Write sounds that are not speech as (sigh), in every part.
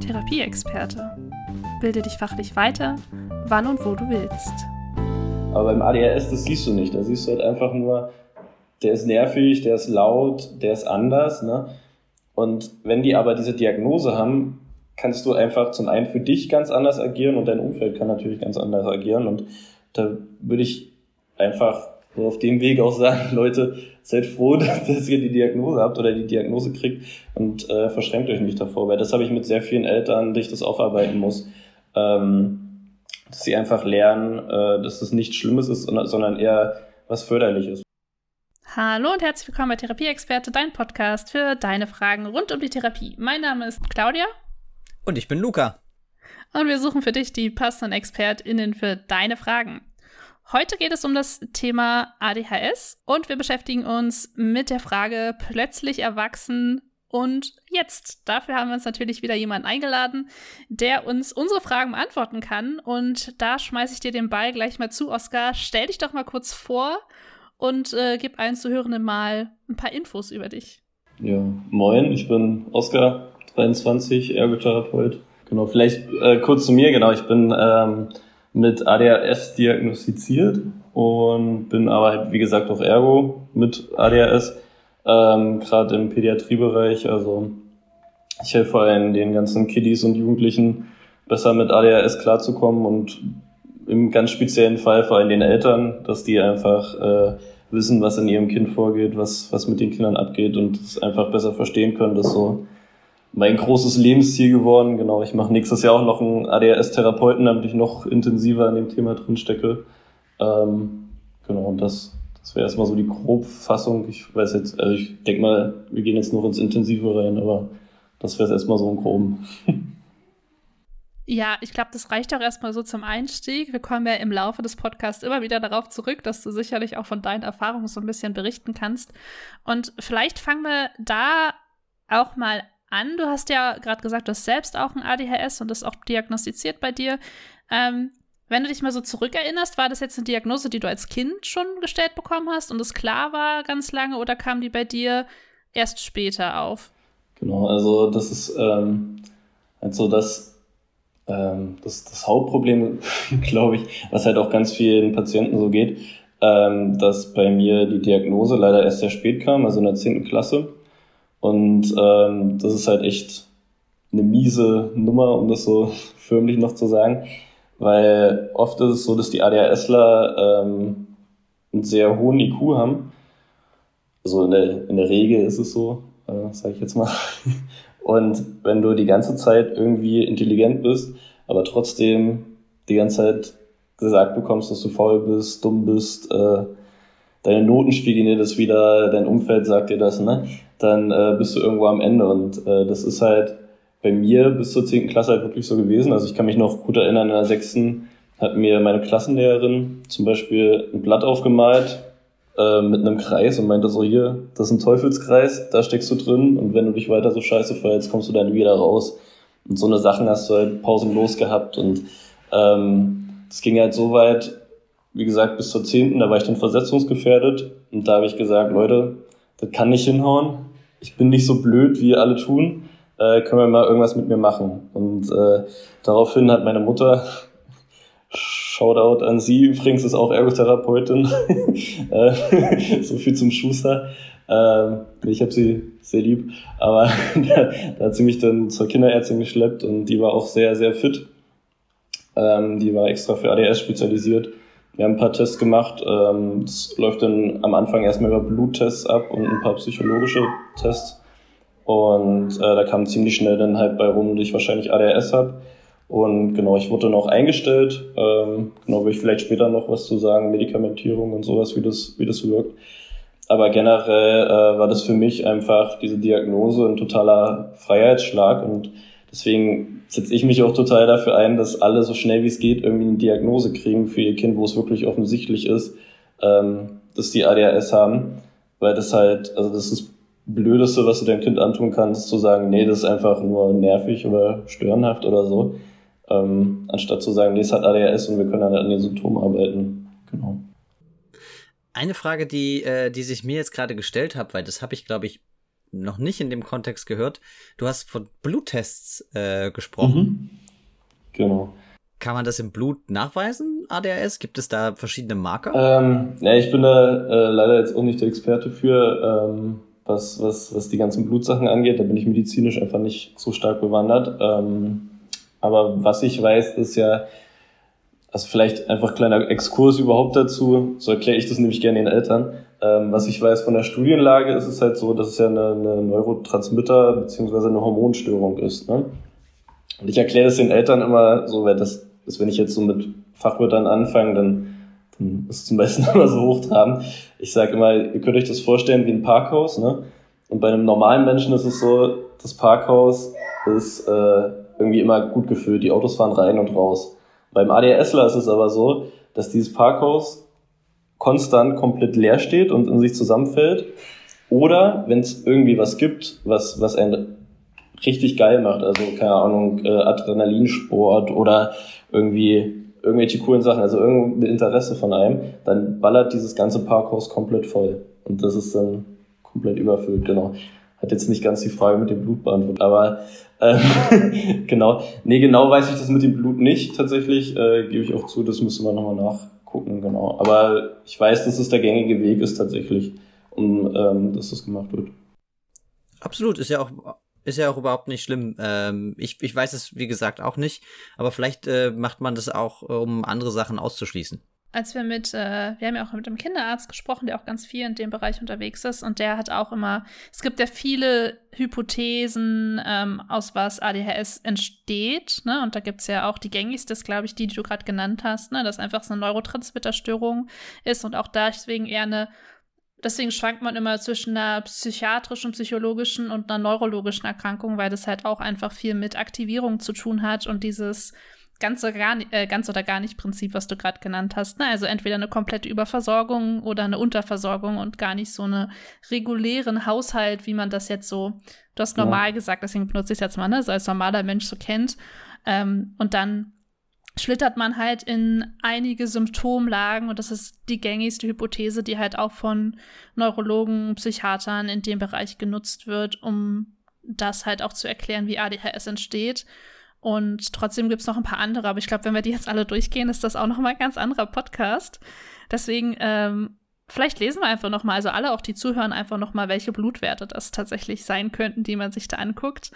Therapieexperte. Bilde dich fachlich weiter, wann und wo du willst. Aber beim ADHS, das siehst du nicht. Da siehst du halt einfach nur, der ist nervig, der ist laut, der ist anders. Ne? Und wenn die aber diese Diagnose haben, kannst du einfach zum einen für dich ganz anders agieren und dein Umfeld kann natürlich ganz anders agieren. Und da würde ich einfach so auf dem Weg auch sagen, (laughs) Leute, seid froh, (laughs) dass ihr die Diagnose habt oder die Diagnose kriegt und äh, verschränkt euch nicht davor, weil das habe ich mit sehr vielen Eltern, die ich das aufarbeiten muss, ähm, dass sie einfach lernen, äh, dass das nichts Schlimmes ist, sondern eher was Förderliches. Hallo und herzlich willkommen bei Therapieexperte, dein Podcast für deine Fragen rund um die Therapie. Mein Name ist Claudia. Und ich bin Luca. Und wir suchen für dich die passenden ExpertInnen für deine Fragen. Heute geht es um das Thema ADHS und wir beschäftigen uns mit der Frage plötzlich erwachsen und jetzt. Dafür haben wir uns natürlich wieder jemanden eingeladen, der uns unsere Fragen beantworten kann. Und da schmeiße ich dir den Ball gleich mal zu, Oskar. Stell dich doch mal kurz vor und äh, gib allen Zuhörenden mal ein paar Infos über dich. Ja, moin, ich bin Oskar, 23, Ergotherapeut. Genau, vielleicht äh, kurz zu mir, genau, ich bin ähm, mit ADHS diagnostiziert und bin aber, wie gesagt, auch Ergo mit ADHS, ähm, gerade im Pädiatriebereich. Also ich helfe vor allem den ganzen Kiddies und Jugendlichen besser mit ADHS klarzukommen und im ganz speziellen Fall vor allem den Eltern, dass die einfach äh, wissen, was in ihrem Kind vorgeht, was, was mit den Kindern abgeht und es einfach besser verstehen können. Das so mein großes Lebensziel geworden. Genau, ich mache nächstes Jahr auch noch einen ADHS-Therapeuten, damit ich noch intensiver an dem Thema drin stecke. Ähm, genau, und das, das wäre erstmal so die Grobfassung. Ich weiß jetzt, also ich denke mal, wir gehen jetzt noch ins Intensive rein, aber das wäre es erstmal so im Groben. Ja, ich glaube, das reicht auch erstmal so zum Einstieg. Wir kommen ja im Laufe des Podcasts immer wieder darauf zurück, dass du sicherlich auch von deinen Erfahrungen so ein bisschen berichten kannst. Und vielleicht fangen wir da auch mal an. Du hast ja gerade gesagt, du hast selbst auch ein ADHS und das auch diagnostiziert bei dir. Ähm, wenn du dich mal so zurückerinnerst, war das jetzt eine Diagnose, die du als Kind schon gestellt bekommen hast und es klar war ganz lange oder kam die bei dir erst später auf? Genau, also das ist ähm, also das, ähm, das, das Hauptproblem, (laughs) glaube ich, was halt auch ganz vielen Patienten so geht, ähm, dass bei mir die Diagnose leider erst sehr spät kam, also in der 10. Klasse. Und ähm, das ist halt echt eine miese Nummer, um das so (laughs) förmlich noch zu sagen. Weil oft ist es so, dass die ADHSler ähm, einen sehr hohen IQ haben. Also in der, in der Regel ist es so, äh, sage ich jetzt mal. (laughs) Und wenn du die ganze Zeit irgendwie intelligent bist, aber trotzdem die ganze Zeit gesagt bekommst, dass du faul bist, dumm bist, äh, deine Noten spiegeln dir das wieder, dein Umfeld sagt dir das, ne? dann äh, bist du irgendwo am Ende. Und äh, das ist halt bei mir bis zur 10. Klasse halt wirklich so gewesen. Also ich kann mich noch gut erinnern, in der 6. hat mir meine Klassenlehrerin zum Beispiel ein Blatt aufgemalt äh, mit einem Kreis und meinte so, hier, das ist ein Teufelskreis, da steckst du drin und wenn du dich weiter so scheiße verhältst, kommst du dann wieder raus. Und so eine Sachen hast du halt pausenlos gehabt und ähm, das ging halt so weit, wie gesagt, bis zur 10. Da war ich dann versetzungsgefährdet und da habe ich gesagt, Leute, das kann nicht hinhauen ich bin nicht so blöd, wie alle tun, äh, können wir mal irgendwas mit mir machen. Und äh, daraufhin hat meine Mutter, Shoutout an sie, übrigens ist auch Ergotherapeutin, (laughs) äh, (laughs) so viel zum Schuster. Ähm, ich habe sie sehr lieb, aber (laughs) da, da hat sie mich dann zur Kinderärztin geschleppt und die war auch sehr, sehr fit. Ähm, die war extra für ADS spezialisiert. Wir haben ein paar Tests gemacht. Ähm, das läuft dann am Anfang erstmal über Bluttests ab und ein paar psychologische Tests. Und äh, da kam ziemlich schnell dann halt bei rum, dass ich wahrscheinlich ADHS habe. Und genau, ich wurde dann auch eingestellt. Ähm, genau, will ich vielleicht später noch was zu sagen, Medikamentierung und sowas, wie das, wie das wirkt. Aber generell äh, war das für mich einfach diese Diagnose ein totaler Freiheitsschlag und Deswegen setze ich mich auch total dafür ein, dass alle so schnell wie es geht irgendwie eine Diagnose kriegen für ihr Kind, wo es wirklich offensichtlich ist, ähm, dass die ADHS haben. Weil das halt, also das ist das Blödeste, was du deinem Kind antun kannst, zu sagen, nee, das ist einfach nur nervig oder störenhaft oder so. Ähm, anstatt zu sagen, nee, es hat ADHS und wir können dann an den Symptomen arbeiten. Genau. Eine Frage, die, äh, die sich mir jetzt gerade gestellt hat, weil das habe ich, glaube ich, noch nicht in dem Kontext gehört. Du hast von Bluttests äh, gesprochen. Mhm. Genau. Kann man das im Blut nachweisen, ADHS? Gibt es da verschiedene Marker? Ähm, ja, ich bin da äh, leider jetzt auch nicht der Experte für, ähm, was, was, was die ganzen Blutsachen angeht. Da bin ich medizinisch einfach nicht so stark bewandert. Ähm, aber was ich weiß, ist ja, also vielleicht einfach kleiner Exkurs überhaupt dazu, so erkläre ich das nämlich gerne den Eltern. Ähm, was ich weiß von der Studienlage ist es halt so, dass es ja eine, eine Neurotransmitter- bzw. eine Hormonstörung ist. Ne? Und ich erkläre das den Eltern immer so, weil das ist, wenn ich jetzt so mit Fachwörtern anfange, dann, dann ist es zum Beispiel (laughs) immer so hochtrabend. Ich sage immer, ihr könnt euch das vorstellen wie ein Parkhaus, ne? Und bei einem normalen Menschen ist es so, das Parkhaus ist äh, irgendwie immer gut gefüllt, die Autos fahren rein und raus. Beim ADHSler ist es aber so, dass dieses Parkhaus konstant komplett leer steht und in sich zusammenfällt. Oder wenn es irgendwie was gibt, was, was einen richtig geil macht, also keine Ahnung, äh, Adrenalinsport oder irgendwie irgendwelche coolen Sachen, also irgendein Interesse von einem, dann ballert dieses ganze Parkhaus komplett voll. Und das ist dann komplett überfüllt, genau. Hat jetzt nicht ganz die Frage mit dem Blut beantwortet, aber ähm, (laughs) genau. Nee, genau weiß ich das mit dem Blut nicht tatsächlich, äh, gebe ich auch zu, das müsste man nochmal nachgucken, genau. Aber ich weiß, dass es der gängige Weg ist tatsächlich, um ähm, dass das gemacht wird. Absolut, ist ja auch ist ja auch überhaupt nicht schlimm. Ähm, ich, ich weiß es, wie gesagt, auch nicht. Aber vielleicht äh, macht man das auch, äh, um andere Sachen auszuschließen. Als wir mit, äh, wir haben ja auch mit einem Kinderarzt gesprochen, der auch ganz viel in dem Bereich unterwegs ist. Und der hat auch immer, es gibt ja viele Hypothesen, ähm, aus was ADHS entsteht. Ne? Und da gibt es ja auch die gängigste, glaube ich, die, die du gerade genannt hast, ne? dass einfach so eine Neurotransmitterstörung ist und auch deswegen eher eine deswegen schwankt man immer zwischen einer psychiatrischen, psychologischen und einer neurologischen Erkrankung, weil das halt auch einfach viel mit Aktivierung zu tun hat und dieses ganz oder gar, äh, ganz oder gar nicht Prinzip, was du gerade genannt hast. Ne? Also entweder eine komplette Überversorgung oder eine Unterversorgung und gar nicht so eine regulären Haushalt, wie man das jetzt so, du hast normal ja. gesagt, deswegen benutze ich es jetzt mal, ne? so als normaler Mensch so kennt. Ähm, und dann schlittert man halt in einige Symptomlagen und das ist die gängigste Hypothese, die halt auch von Neurologen, Psychiatern in dem Bereich genutzt wird, um das halt auch zu erklären, wie ADHS entsteht. Und trotzdem gibt es noch ein paar andere, aber ich glaube, wenn wir die jetzt alle durchgehen, ist das auch noch mal ein ganz anderer Podcast. Deswegen ähm, vielleicht lesen wir einfach noch mal, also alle auch die zuhören einfach noch mal, welche Blutwerte das tatsächlich sein könnten, die man sich da anguckt.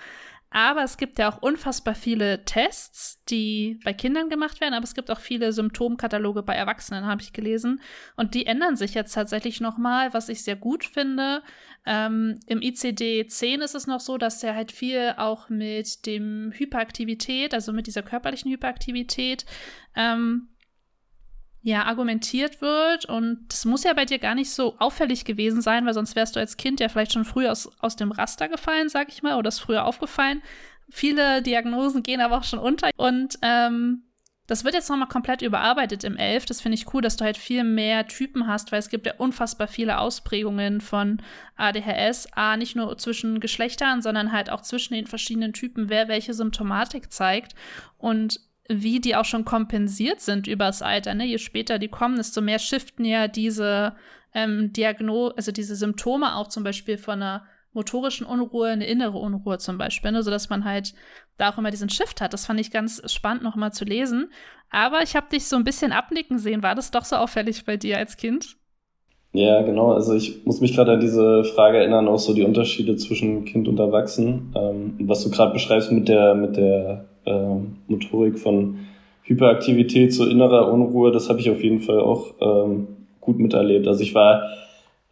Aber es gibt ja auch unfassbar viele Tests, die bei Kindern gemacht werden, aber es gibt auch viele Symptomkataloge bei Erwachsenen, habe ich gelesen. Und die ändern sich jetzt tatsächlich nochmal, was ich sehr gut finde. Ähm, Im ICD-10 ist es noch so, dass der halt viel auch mit dem Hyperaktivität, also mit dieser körperlichen Hyperaktivität, ähm, ja, argumentiert wird. Und das muss ja bei dir gar nicht so auffällig gewesen sein, weil sonst wärst du als Kind ja vielleicht schon früh aus, aus dem Raster gefallen, sag ich mal, oder ist früher aufgefallen. Viele Diagnosen gehen aber auch schon unter. Und ähm, das wird jetzt nochmal komplett überarbeitet im 11. Das finde ich cool, dass du halt viel mehr Typen hast, weil es gibt ja unfassbar viele Ausprägungen von ADHS. A, nicht nur zwischen Geschlechtern, sondern halt auch zwischen den verschiedenen Typen, wer welche Symptomatik zeigt. Und wie die auch schon kompensiert sind übers Alter. Ne? Je später die kommen, desto mehr shiften ja diese ähm, Diagnose, also diese Symptome auch zum Beispiel von einer motorischen Unruhe, eine innere Unruhe zum Beispiel, ne? sodass man halt da auch immer diesen Shift hat. Das fand ich ganz spannend noch mal zu lesen. Aber ich habe dich so ein bisschen abnicken sehen. War das doch so auffällig bei dir als Kind? Ja, genau. Also ich muss mich gerade an diese Frage erinnern, auch so die Unterschiede zwischen Kind und Erwachsenen. Ähm, was du gerade beschreibst mit der, mit der äh, Motorik von Hyperaktivität zu innerer Unruhe, das habe ich auf jeden Fall auch ähm, gut miterlebt. Also ich war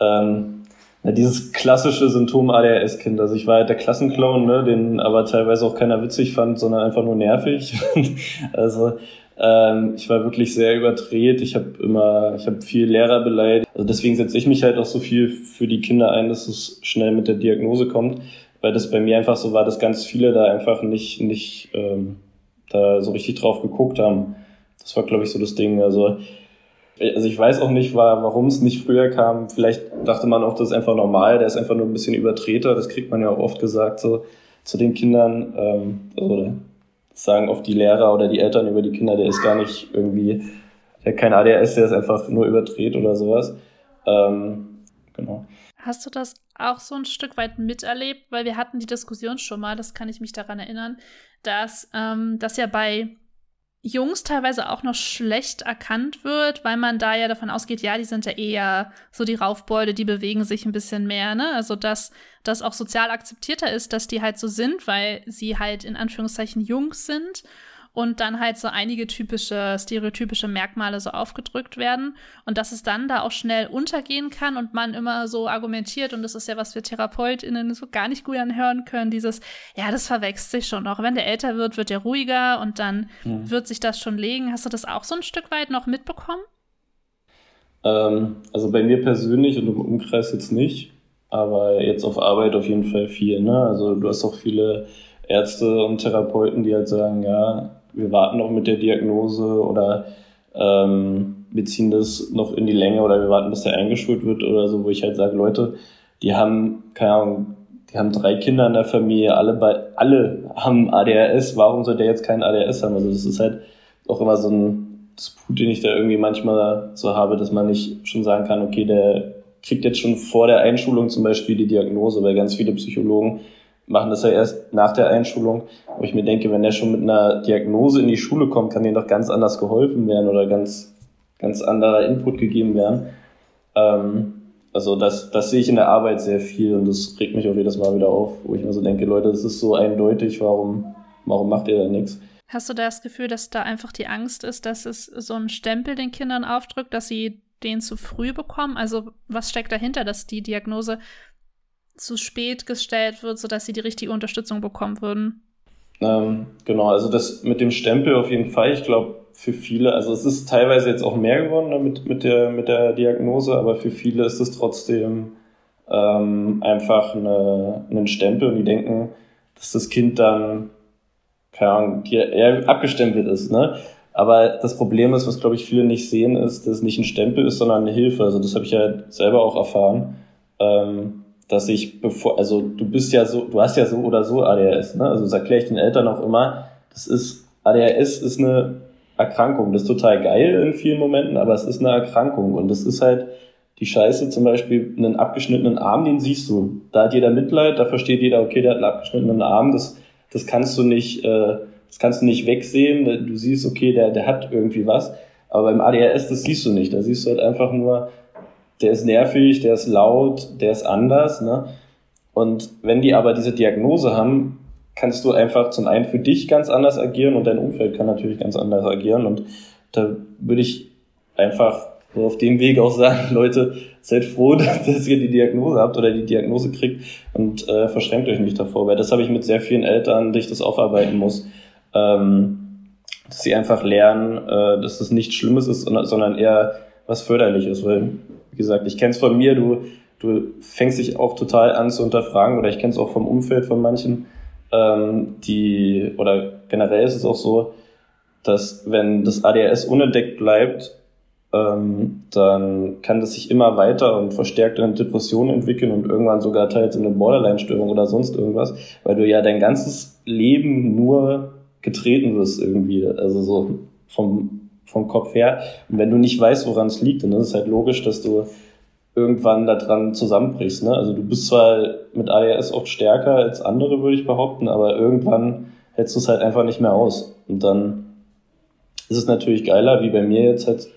ähm, na, dieses klassische Symptom ADHS-Kind. Also ich war halt der Klassenclown, ne, den aber teilweise auch keiner witzig fand, sondern einfach nur nervig. (laughs) also ähm, ich war wirklich sehr überdreht. Ich habe immer, ich habe viel Lehrer beleidigt. Also deswegen setze ich mich halt auch so viel für die Kinder ein, dass es schnell mit der Diagnose kommt weil das bei mir einfach so war, dass ganz viele da einfach nicht, nicht ähm, da so richtig drauf geguckt haben. Das war, glaube ich, so das Ding. Also, also ich weiß auch nicht, war, warum es nicht früher kam. Vielleicht dachte man auch, das ist einfach normal, der ist einfach nur ein bisschen übertreter. Das kriegt man ja auch oft gesagt so zu den Kindern. Ähm, also sagen oft die Lehrer oder die Eltern über die Kinder, der ist gar nicht irgendwie, der hat kein ADHS, der ist einfach nur überdreht oder sowas. Ähm, genau. Hast du das auch so ein Stück weit miterlebt? Weil wir hatten die Diskussion schon mal, das kann ich mich daran erinnern, dass ähm, das ja bei Jungs teilweise auch noch schlecht erkannt wird, weil man da ja davon ausgeht, ja, die sind ja eher so die Raufbeute, die bewegen sich ein bisschen mehr, ne? Also dass das auch sozial akzeptierter ist, dass die halt so sind, weil sie halt in Anführungszeichen Jungs sind und dann halt so einige typische, stereotypische Merkmale so aufgedrückt werden und dass es dann da auch schnell untergehen kann und man immer so argumentiert und das ist ja, was wir TherapeutInnen so gar nicht gut anhören können, dieses, ja, das verwechselt sich schon noch. Wenn der älter wird, wird er ruhiger und dann mhm. wird sich das schon legen. Hast du das auch so ein Stück weit noch mitbekommen? Ähm, also bei mir persönlich und im Umkreis jetzt nicht, aber jetzt auf Arbeit auf jeden Fall viel. Ne? Also du hast auch viele Ärzte und Therapeuten, die halt sagen, ja, wir warten noch mit der Diagnose oder ähm, wir ziehen das noch in die Länge oder wir warten, bis der eingeschult wird oder so, wo ich halt sage, Leute, die haben, keine Ahnung, die haben drei Kinder in der Familie, alle bei, alle haben ADHS, warum soll der jetzt keinen ADHS haben? Also das ist halt auch immer so ein Disput, den ich da irgendwie manchmal so habe, dass man nicht schon sagen kann, okay, der kriegt jetzt schon vor der Einschulung zum Beispiel die Diagnose, weil ganz viele Psychologen machen das ja erst nach der Einschulung. Wo ich mir denke, wenn der schon mit einer Diagnose in die Schule kommt, kann denen doch ganz anders geholfen werden oder ganz, ganz anderer Input gegeben werden. Ähm, also das, das sehe ich in der Arbeit sehr viel und das regt mich auch jedes Mal wieder auf, wo ich mir so denke, Leute, das ist so eindeutig, warum, warum macht ihr da nichts? Hast du das Gefühl, dass da einfach die Angst ist, dass es so einen Stempel den Kindern aufdrückt, dass sie den zu früh bekommen? Also was steckt dahinter, dass die Diagnose zu spät gestellt wird, sodass sie die richtige Unterstützung bekommen würden. Ähm, genau, also das mit dem Stempel auf jeden Fall. Ich glaube, für viele, also es ist teilweise jetzt auch mehr geworden ne, mit, mit, der, mit der Diagnose, aber für viele ist es trotzdem ähm, einfach eine, ein Stempel und die denken, dass das Kind dann, keine Ahnung, eher abgestempelt ist. Ne? Aber das Problem ist, was glaube ich viele nicht sehen, ist, dass es nicht ein Stempel ist, sondern eine Hilfe. Also das habe ich ja selber auch erfahren. Ähm, dass ich bevor, also du bist ja so, du hast ja so oder so ADHS, ne? Also das erkläre ich den Eltern auch immer, das ist, ADHS ist eine Erkrankung, das ist total geil in vielen Momenten, aber es ist eine Erkrankung. Und das ist halt die Scheiße, zum Beispiel einen abgeschnittenen Arm, den siehst du. Da hat jeder Mitleid, da versteht jeder, okay, der hat einen abgeschnittenen Arm, das, das kannst du nicht, äh, das kannst du nicht wegsehen, du siehst, okay, der, der hat irgendwie was, aber beim ADHS, das siehst du nicht, da siehst du halt einfach nur, der ist nervig, der ist laut, der ist anders. Ne? Und wenn die aber diese Diagnose haben, kannst du einfach zum einen für dich ganz anders agieren und dein Umfeld kann natürlich ganz anders agieren. Und da würde ich einfach so auf dem Weg auch sagen, (laughs) Leute, seid froh, (laughs) dass ihr die Diagnose habt oder die Diagnose kriegt und äh, verschränkt euch nicht davor, weil das habe ich mit sehr vielen Eltern, die ich das aufarbeiten muss, ähm, dass sie einfach lernen, äh, dass das nichts Schlimmes ist, sondern eher was Förderliches, weil wie gesagt, ich kenne es von mir, du, du fängst dich auch total an zu unterfragen oder ich kenne es auch vom Umfeld von manchen, ähm, die, oder generell ist es auch so, dass wenn das ADHS unentdeckt bleibt, ähm, dann kann das sich immer weiter und verstärkt in Depressionen entwickeln und irgendwann sogar teils in eine Borderline-Störung oder sonst irgendwas, weil du ja dein ganzes Leben nur getreten wirst irgendwie, also so vom vom Kopf her. Und wenn du nicht weißt, woran es liegt, dann ist es halt logisch, dass du irgendwann daran zusammenbrichst. Ne? Also du bist zwar mit ADHS oft stärker als andere, würde ich behaupten, aber irgendwann hältst du es halt einfach nicht mehr aus. Und dann ist es natürlich geiler, wie bei mir jetzt halt,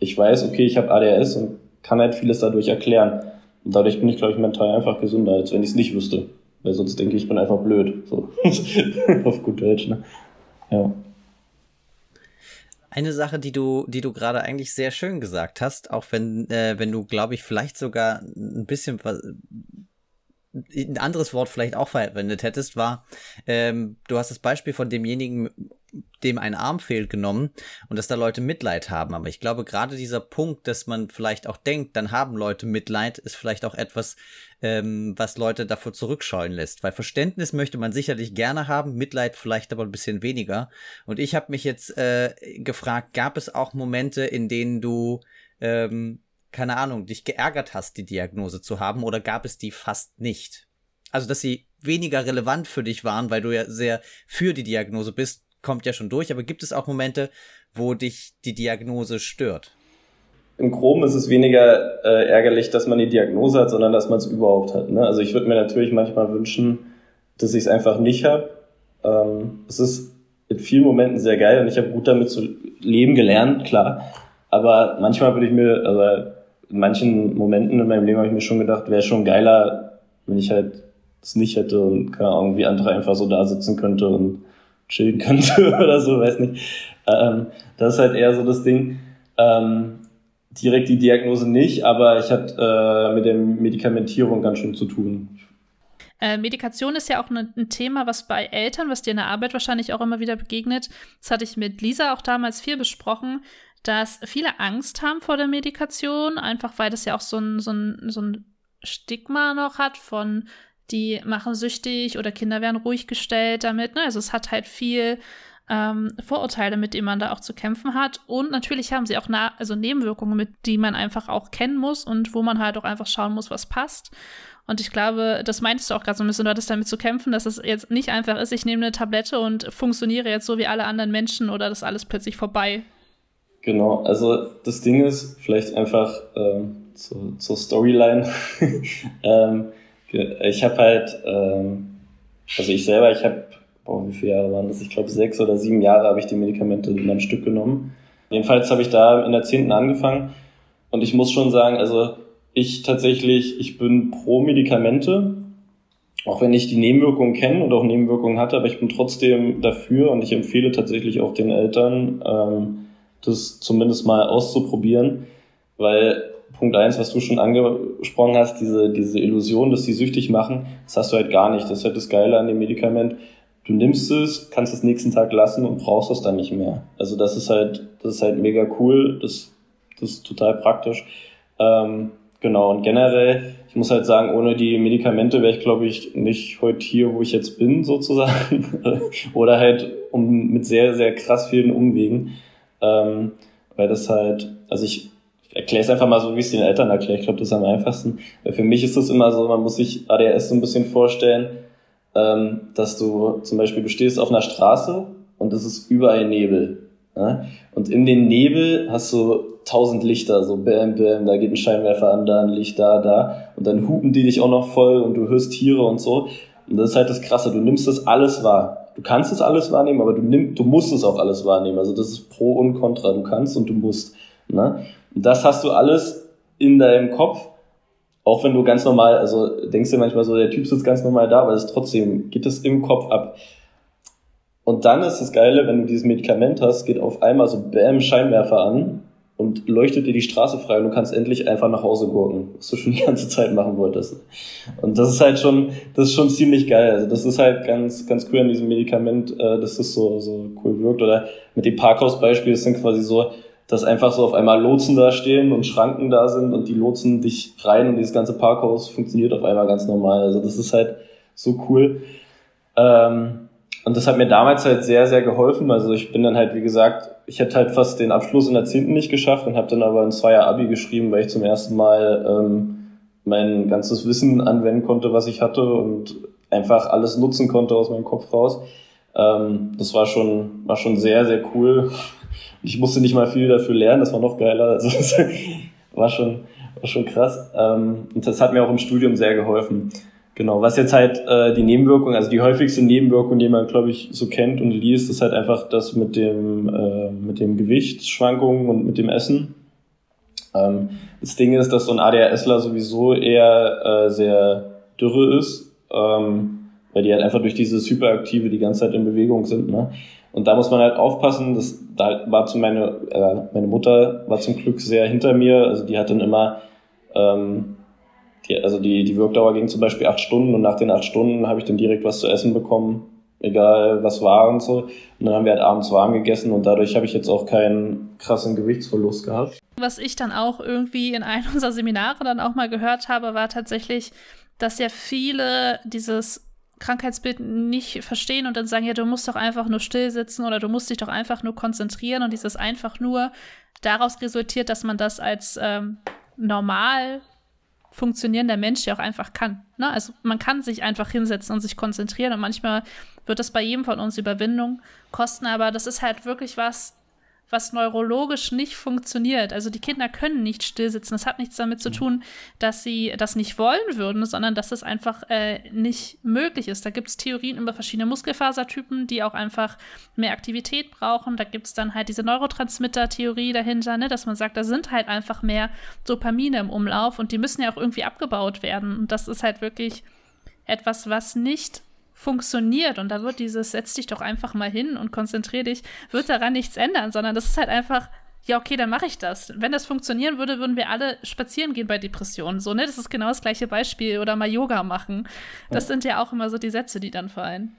ich weiß, okay, ich habe ADHS und kann halt vieles dadurch erklären. Und dadurch bin ich, glaube ich, mental einfach gesünder, als wenn ich es nicht wüsste. Weil sonst denke ich, ich bin einfach blöd. So. (laughs) Auf gut Deutsch, ne? Ja. Eine Sache, die du, die du gerade eigentlich sehr schön gesagt hast, auch wenn, äh, wenn du, glaube ich, vielleicht sogar ein bisschen ein anderes Wort vielleicht auch verwendet hättest, war, ähm, du hast das Beispiel von demjenigen, dem ein Arm fehlt, genommen und dass da Leute Mitleid haben. Aber ich glaube, gerade dieser Punkt, dass man vielleicht auch denkt, dann haben Leute Mitleid, ist vielleicht auch etwas, ähm, was Leute davor zurückscheuen lässt. Weil Verständnis möchte man sicherlich gerne haben, Mitleid vielleicht aber ein bisschen weniger. Und ich habe mich jetzt äh, gefragt, gab es auch Momente, in denen du ähm, keine Ahnung, dich geärgert hast, die Diagnose zu haben, oder gab es die fast nicht? Also, dass sie weniger relevant für dich waren, weil du ja sehr für die Diagnose bist, kommt ja schon durch, aber gibt es auch Momente, wo dich die Diagnose stört? Im Groben ist es weniger äh, ärgerlich, dass man die Diagnose hat, sondern dass man es überhaupt hat. Ne? Also ich würde mir natürlich manchmal wünschen, dass ich es einfach nicht habe. Ähm, es ist in vielen Momenten sehr geil und ich habe gut damit zu leben gelernt, klar. Aber manchmal würde ich mir, also in manchen Momenten in meinem Leben habe ich mir schon gedacht, wäre schon geiler, wenn ich halt es nicht hätte und keine Ahnung, wie andere einfach so da sitzen könnte und chillen (laughs) könnte oder so, weiß nicht. Ähm, das ist halt eher so das Ding. Ähm, direkt die Diagnose nicht, aber ich hatte äh, mit der Medikamentierung ganz schön zu tun. Äh, Medikation ist ja auch ne, ein Thema, was bei Eltern, was dir in der Arbeit wahrscheinlich auch immer wieder begegnet. Das hatte ich mit Lisa auch damals viel besprochen, dass viele Angst haben vor der Medikation, einfach weil das ja auch so ein, so ein, so ein Stigma noch hat von die machen süchtig oder Kinder werden ruhig gestellt damit. Ne? Also es hat halt viel ähm, Vorurteile, mit denen man da auch zu kämpfen hat. Und natürlich haben sie auch na also Nebenwirkungen, mit die man einfach auch kennen muss und wo man halt auch einfach schauen muss, was passt. Und ich glaube, das meintest du auch gerade so ein bisschen, du hattest damit zu kämpfen, dass es jetzt nicht einfach ist, ich nehme eine Tablette und funktioniere jetzt so wie alle anderen Menschen oder das alles plötzlich vorbei. Genau, also das Ding ist, vielleicht einfach ähm, zur, zur Storyline. (laughs) ähm, ich habe halt, ähm, also ich selber, ich habe boah, wie viele Jahre waren das? Ich glaube, sechs oder sieben Jahre habe ich die Medikamente in ein Stück genommen. Jedenfalls habe ich da in der zehnten angefangen und ich muss schon sagen, also ich tatsächlich, ich bin pro Medikamente, auch wenn ich die Nebenwirkungen kenne und auch Nebenwirkungen hatte, aber ich bin trotzdem dafür und ich empfehle tatsächlich auch den Eltern, ähm, das zumindest mal auszuprobieren, weil Punkt eins, was du schon angesprochen hast, diese, diese Illusion, dass die süchtig machen, das hast du halt gar nicht. Das ist halt das Geile an dem Medikament du nimmst es, kannst es nächsten Tag lassen und brauchst es dann nicht mehr. Also das ist halt, das ist halt mega cool, das, das ist total praktisch. Ähm, genau, und generell, ich muss halt sagen, ohne die Medikamente wäre ich, glaube ich, nicht heute hier, wo ich jetzt bin, sozusagen. (laughs) Oder halt um, mit sehr, sehr krass vielen Umwegen. Ähm, weil das halt, also ich, erkläre es einfach mal so, wie ich es den Eltern erkläre. Ich glaube, das ist am einfachsten. Weil für mich ist das immer so, man muss sich ADS so ein bisschen vorstellen, ähm, dass du zum Beispiel, du stehst auf einer Straße und es ist überall Nebel. Ja? Und in den Nebel hast du tausend Lichter, so bam, bam, da geht ein Scheinwerfer an, da ein Licht, da, da. Und dann hupen die dich auch noch voll und du hörst Tiere und so. Und das ist halt das Krasse, du nimmst das alles wahr. Du kannst es alles wahrnehmen, aber du, nimm, du musst es auch alles wahrnehmen. Also das ist Pro und Contra. Du kannst und du musst. Ne? Und das hast du alles in deinem Kopf auch wenn du ganz normal, also denkst du manchmal so, der Typ sitzt ganz normal da, aber es trotzdem, geht es im Kopf ab. Und dann ist das Geile, wenn du dieses Medikament hast, geht auf einmal so Bäm Scheinwerfer an und leuchtet dir die Straße frei und du kannst endlich einfach nach Hause gurken, was du schon die ganze Zeit machen wolltest. Und das ist halt schon, das ist schon ziemlich geil. Also das ist halt ganz, ganz cool an diesem Medikament, äh, dass das so, so cool wirkt. Oder mit dem Parkhausbeispiel, das sind quasi so, dass einfach so auf einmal Lotsen da stehen und Schranken da sind und die lotsen dich rein und dieses ganze Parkhaus funktioniert auf einmal ganz normal. Also das ist halt so cool. Ähm, und das hat mir damals halt sehr, sehr geholfen. Also ich bin dann halt, wie gesagt, ich hätte halt fast den Abschluss in der 10. nicht geschafft und habe dann aber ein Zweier Abi geschrieben, weil ich zum ersten Mal ähm, mein ganzes Wissen anwenden konnte, was ich hatte und einfach alles nutzen konnte aus meinem Kopf raus. Ähm, das war schon, war schon sehr, sehr cool. Ich musste nicht mal viel dafür lernen, das war noch geiler. Also (laughs) das war schon, war schon krass. Ähm, und das hat mir auch im Studium sehr geholfen. Genau, was jetzt halt äh, die Nebenwirkung, also die häufigste Nebenwirkung, die man, glaube ich, so kennt und liest, ist halt einfach das mit dem, äh, mit dem Gewichtsschwankungen und mit dem Essen. Ähm, das Ding ist, dass so ein ADHSler sowieso eher äh, sehr dürre ist, ähm, weil die halt einfach durch dieses Hyperaktive die ganze Zeit in Bewegung sind. Ne? Und da muss man halt aufpassen, das, da war zu meine, äh, meine Mutter war zum Glück sehr hinter mir, also die hat dann immer, ähm, die, also die, die Wirkdauer ging zum Beispiel acht Stunden und nach den acht Stunden habe ich dann direkt was zu essen bekommen, egal was war und so. Und dann haben wir halt abends warm gegessen und dadurch habe ich jetzt auch keinen krassen Gewichtsverlust gehabt. Was ich dann auch irgendwie in einem (laughs) unserer Seminare dann auch mal gehört habe, war tatsächlich, dass ja viele dieses Krankheitsbild nicht verstehen und dann sagen, ja, du musst doch einfach nur still sitzen oder du musst dich doch einfach nur konzentrieren und dieses einfach nur daraus resultiert, dass man das als ähm, normal funktionierender Mensch ja auch einfach kann. Ne? Also man kann sich einfach hinsetzen und sich konzentrieren und manchmal wird das bei jedem von uns Überwindung kosten, aber das ist halt wirklich was, was neurologisch nicht funktioniert. Also die Kinder können nicht stillsitzen. Das hat nichts damit zu mhm. tun, dass sie das nicht wollen würden, sondern dass es einfach äh, nicht möglich ist. Da gibt es Theorien über verschiedene Muskelfasertypen, die auch einfach mehr Aktivität brauchen. Da gibt es dann halt diese Neurotransmitter-Theorie dahinter, ne, dass man sagt, da sind halt einfach mehr Dopamine im Umlauf und die müssen ja auch irgendwie abgebaut werden. Und das ist halt wirklich etwas, was nicht funktioniert und da wird dieses setz dich doch einfach mal hin und konzentrier dich, wird daran nichts ändern, sondern das ist halt einfach ja, okay, dann mache ich das. Wenn das funktionieren würde, würden wir alle spazieren gehen bei Depressionen. So, ne? Das ist genau das gleiche Beispiel. Oder mal Yoga machen. Das ja. sind ja auch immer so die Sätze, die dann fallen.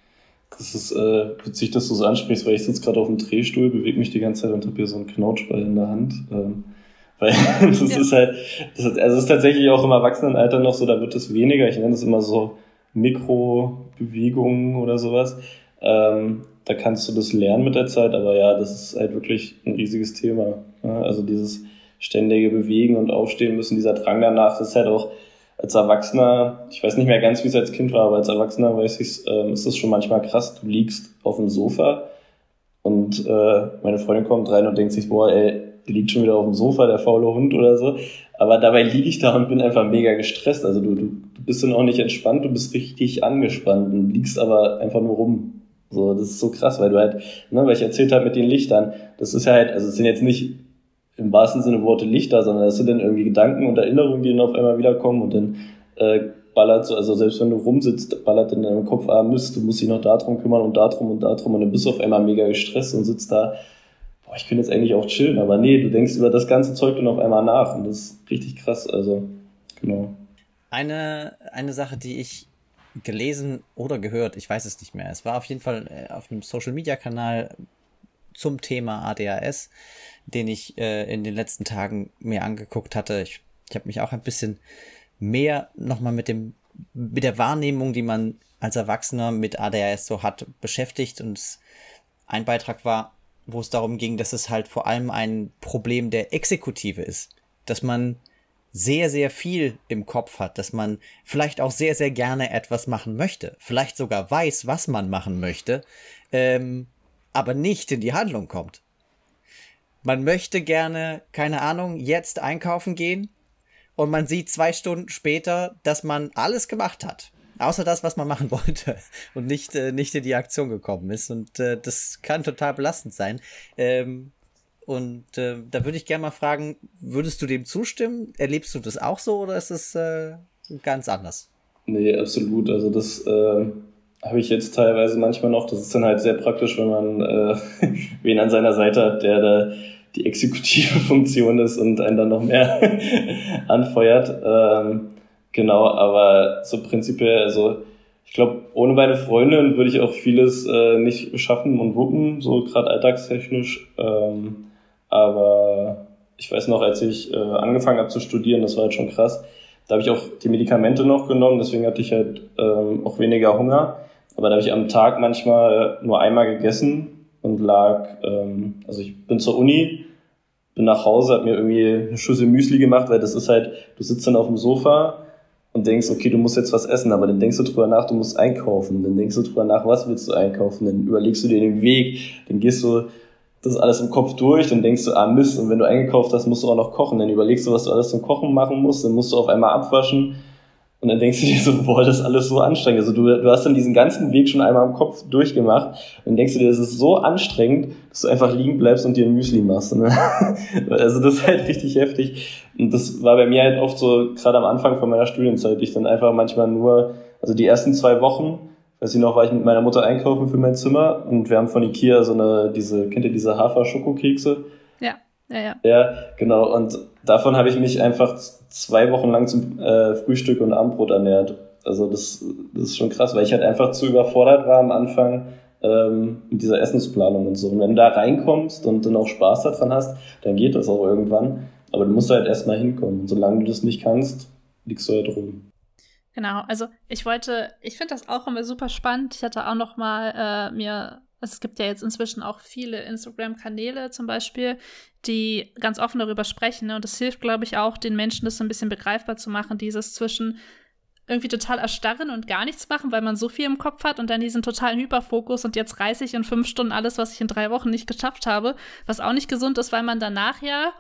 Das ist äh, witzig, dass du so ansprichst, weil ich sitze gerade auf dem Drehstuhl, bewege mich die ganze Zeit und habe hier so einen Knautschball in der Hand. Ähm, (laughs) weil das ja. ist halt, das ist, also das ist tatsächlich auch im Erwachsenenalter noch so, da wird es weniger. Ich nenne es immer so Mikrobewegungen oder sowas. Ähm, da kannst du das lernen mit der Zeit, aber ja, das ist halt wirklich ein riesiges Thema. Ja, also dieses ständige Bewegen und Aufstehen müssen, dieser Drang danach, das ist halt auch als Erwachsener, ich weiß nicht mehr ganz, wie es als Kind war, aber als Erwachsener weiß ich, ähm, ist das schon manchmal krass. Du liegst auf dem Sofa und äh, meine Freundin kommt rein und denkt sich, boah, ey, liegt schon wieder auf dem Sofa, der faule Hund oder so. Aber dabei liege ich da und bin einfach mega gestresst. Also du, du, bist dann auch nicht entspannt, du bist richtig angespannt und liegst aber einfach nur rum. So, das ist so krass, weil du halt, ne, weil ich erzählt habe mit den Lichtern, das ist ja halt, also es sind jetzt nicht im wahrsten Sinne Worte Lichter, sondern es sind dann irgendwie Gedanken und Erinnerungen, die dann auf einmal wiederkommen und dann äh, ballert so, also selbst wenn du rumsitzt, ballert in deinem Kopf, ah Mist, du musst dich noch darum kümmern und darum und darum und dann bist du auf einmal mega gestresst und sitzt da boah, ich könnte jetzt eigentlich auch chillen, aber nee, du denkst über das ganze Zeug dann auf einmal nach und das ist richtig krass, also, genau. Eine, eine Sache, die ich gelesen oder gehört, ich weiß es nicht mehr. Es war auf jeden Fall äh, auf einem Social Media Kanal zum Thema ADHS, den ich äh, in den letzten Tagen mir angeguckt hatte. Ich, ich habe mich auch ein bisschen mehr nochmal mit mit der Wahrnehmung, die man als Erwachsener mit ADHS so hat, beschäftigt und ein Beitrag war, wo es darum ging, dass es halt vor allem ein Problem der Exekutive ist. Dass man sehr, sehr viel im Kopf hat, dass man vielleicht auch sehr, sehr gerne etwas machen möchte, vielleicht sogar weiß, was man machen möchte, ähm, aber nicht in die Handlung kommt. Man möchte gerne, keine Ahnung, jetzt einkaufen gehen und man sieht zwei Stunden später, dass man alles gemacht hat. Außer das, was man machen (laughs) wollte und nicht, äh, nicht in die Aktion gekommen ist. Und äh, das kann total belastend sein. Ähm, und äh, da würde ich gerne mal fragen, würdest du dem zustimmen? Erlebst du das auch so oder ist es äh, ganz anders? Nee, absolut. Also das äh, habe ich jetzt teilweise manchmal noch. Das ist dann halt sehr praktisch, wenn man äh, (laughs) wen an seiner Seite hat, der da die exekutive (laughs) Funktion ist und einen dann noch mehr anfeuert. Ähm, Genau, aber so prinzipiell, also ich glaube, ohne meine Freundin würde ich auch vieles äh, nicht schaffen und wuppen, so gerade alltagstechnisch. Ähm, aber ich weiß noch, als ich äh, angefangen habe zu studieren, das war halt schon krass. Da habe ich auch die Medikamente noch genommen, deswegen hatte ich halt ähm, auch weniger Hunger. Aber da habe ich am Tag manchmal nur einmal gegessen und lag, ähm, also ich bin zur Uni, bin nach Hause, habe mir irgendwie eine Schüssel Müsli gemacht, weil das ist halt, du sitzt dann auf dem Sofa und denkst, okay, du musst jetzt was essen, aber dann denkst du drüber nach, du musst einkaufen, dann denkst du drüber nach, was willst du einkaufen, dann überlegst du dir den Weg, dann gehst du das alles im Kopf durch, dann denkst du, ah Mist, und wenn du eingekauft hast, musst du auch noch kochen, dann überlegst du, was du alles zum Kochen machen musst, dann musst du auf einmal abwaschen, und dann denkst du dir so, boah, das ist alles so anstrengend. Also du, du hast dann diesen ganzen Weg schon einmal im Kopf durchgemacht und dann denkst du dir, das ist so anstrengend, dass du einfach liegen bleibst und dir ein Müsli machst. Ne? (laughs) Also das ist halt richtig heftig. Und das war bei mir halt oft so, gerade am Anfang von meiner Studienzeit, ich dann einfach manchmal nur, also die ersten zwei Wochen, weiß ich noch, war ich mit meiner Mutter einkaufen für mein Zimmer und wir haben von Ikea so eine, diese, kennt ihr diese Hafer-Schokokekse? Ja, ja, ja. Genau. Und davon habe ich mich einfach zwei Wochen lang zum äh, Frühstück und Abendbrot ernährt. Also das, das ist schon krass, weil ich halt einfach zu überfordert war am Anfang ähm, mit dieser Essensplanung und so. Und wenn du da reinkommst und dann auch Spaß daran hast, dann geht das auch irgendwann. Aber du musst halt erstmal hinkommen. Und solange du das nicht kannst, liegst du halt rum. Genau, also ich wollte, ich finde das auch immer super spannend. Ich hatte auch noch mal äh, mir es gibt ja jetzt inzwischen auch viele Instagram-Kanäle zum Beispiel, die ganz offen darüber sprechen. Ne? Und das hilft, glaube ich, auch den Menschen, das so ein bisschen begreifbar zu machen, dieses zwischen irgendwie total erstarren und gar nichts machen, weil man so viel im Kopf hat und dann diesen totalen Hyperfokus und jetzt reiße ich in fünf Stunden alles, was ich in drei Wochen nicht geschafft habe, was auch nicht gesund ist, weil man danach ja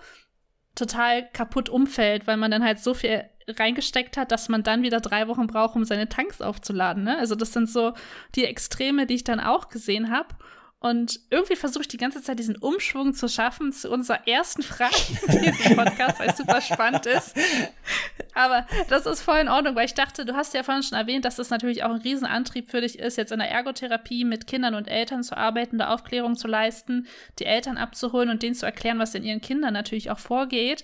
total kaputt umfällt, weil man dann halt so viel reingesteckt hat, dass man dann wieder drei Wochen braucht, um seine Tanks aufzuladen. Ne? Also das sind so die Extreme, die ich dann auch gesehen habe. Und irgendwie versuche ich die ganze Zeit diesen Umschwung zu schaffen zu unserer ersten Frage in diesem Podcast, weil es super spannend ist. Aber das ist voll in Ordnung, weil ich dachte, du hast ja vorhin schon erwähnt, dass das natürlich auch ein Riesenantrieb für dich ist, jetzt in der Ergotherapie mit Kindern und Eltern zu arbeiten, da Aufklärung zu leisten, die Eltern abzuholen und denen zu erklären, was in ihren Kindern natürlich auch vorgeht.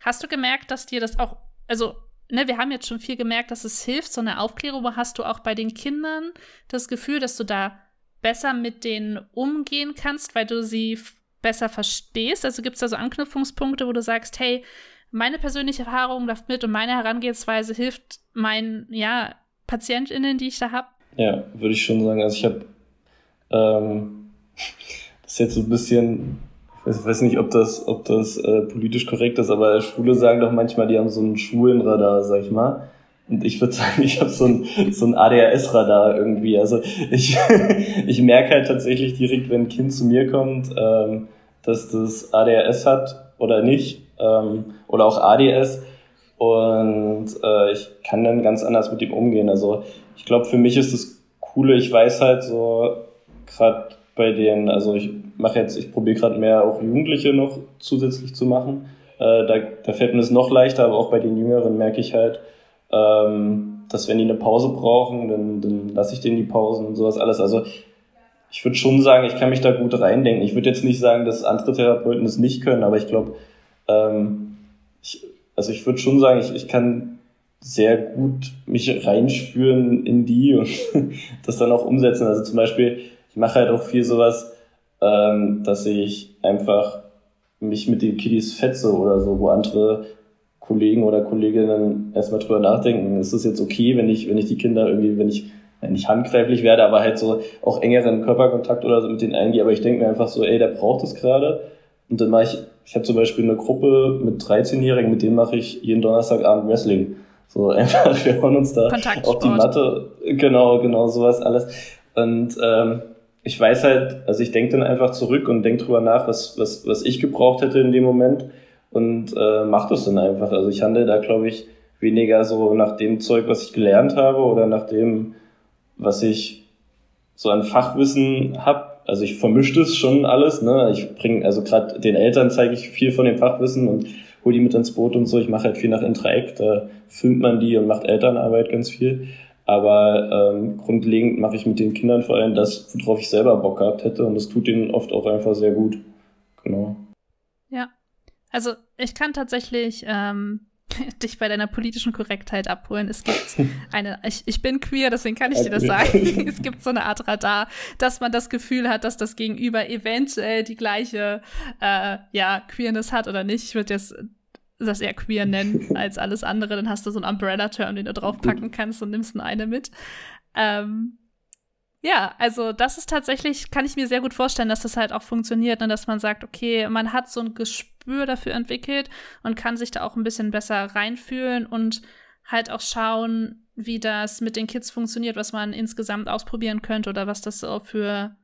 Hast du gemerkt, dass dir das auch, also Ne, wir haben jetzt schon viel gemerkt, dass es hilft, so eine Aufklärung, hast du auch bei den Kindern das Gefühl, dass du da besser mit denen umgehen kannst, weil du sie besser verstehst? Also gibt es da so Anknüpfungspunkte, wo du sagst, hey, meine persönliche Erfahrung läuft mit und meine Herangehensweise hilft meinen, ja, PatientInnen, die ich da habe? Ja, würde ich schon sagen. Also ich habe ähm, (laughs) das ist jetzt so ein bisschen, ich weiß nicht, ob das, ob das äh, politisch korrekt ist, aber Schwule sagen doch manchmal, die haben so einen Schwulenradar, sag ich mal. Und ich würde sagen, (laughs) ich habe so ein, so ein ADHS-Radar irgendwie. Also ich, (laughs) ich merke halt tatsächlich direkt, wenn ein Kind zu mir kommt, ähm, dass das ADHS hat oder nicht. Ähm, oder auch ADS. Und äh, ich kann dann ganz anders mit ihm umgehen. Also ich glaube, für mich ist das Coole, ich weiß halt so, gerade bei den, also ich mache jetzt, ich probiere gerade mehr auch Jugendliche noch zusätzlich zu machen. Äh, da, da fällt mir das noch leichter, aber auch bei den Jüngeren merke ich halt, ähm, dass wenn die eine Pause brauchen, dann, dann lasse ich denen die Pausen und sowas alles. Also ich würde schon sagen, ich kann mich da gut reindenken. Ich würde jetzt nicht sagen, dass andere Therapeuten das nicht können, aber ich glaube, ähm, ich, also ich würde schon sagen, ich, ich kann sehr gut mich reinspüren in die und (laughs) das dann auch umsetzen. Also zum Beispiel, ich mache halt auch viel sowas, ähm, dass ich einfach mich mit den Kiddies fetze oder so, wo andere Kollegen oder Kolleginnen erstmal drüber nachdenken, ist es jetzt okay, wenn ich, wenn ich die Kinder irgendwie, wenn ich nicht handgreiflich werde, aber halt so auch engeren Körperkontakt oder so mit denen eingehe. Aber ich denke mir einfach so, ey, der braucht es gerade. Und dann mache ich, ich habe zum Beispiel eine Gruppe mit 13-Jährigen, mit denen mache ich jeden Donnerstagabend Wrestling. So (laughs) einfach, wir hauen uns da auf die Matte. Genau, genau, sowas alles. Und ähm, ich weiß halt, also ich denke dann einfach zurück und denke drüber nach, was, was, was ich gebraucht hätte in dem Moment und äh, mache das dann einfach. Also ich handle da, glaube ich, weniger so nach dem Zeug, was ich gelernt habe oder nach dem, was ich so an Fachwissen habe. Also ich vermische das schon alles. Ne? Ich bringe, also gerade den Eltern zeige ich viel von dem Fachwissen und hole die mit ins Boot und so. Ich mache halt viel nach Interact, da filmt man die und macht Elternarbeit ganz viel. Aber ähm, grundlegend mache ich mit den Kindern vor allem das, worauf ich selber Bock gehabt hätte. Und das tut ihnen oft auch einfach sehr gut. Genau. Ja, also ich kann tatsächlich ähm, (laughs) dich bei deiner politischen Korrektheit abholen. Es gibt (laughs) eine, ich, ich bin queer, deswegen kann ich dir das sagen. (laughs) es gibt so eine Art Radar, dass man das Gefühl hat, dass das Gegenüber eventuell die gleiche äh, ja, Queerness hat oder nicht. Ich würde jetzt das eher queer nennen (laughs) als alles andere. Dann hast du so einen Umbrella-Term, den du draufpacken kannst und nimmst eine mit. Ähm, ja, also das ist tatsächlich, kann ich mir sehr gut vorstellen, dass das halt auch funktioniert, ne? dass man sagt, okay, man hat so ein Gespür dafür entwickelt und kann sich da auch ein bisschen besser reinfühlen und halt auch schauen, wie das mit den Kids funktioniert, was man insgesamt ausprobieren könnte oder was das so für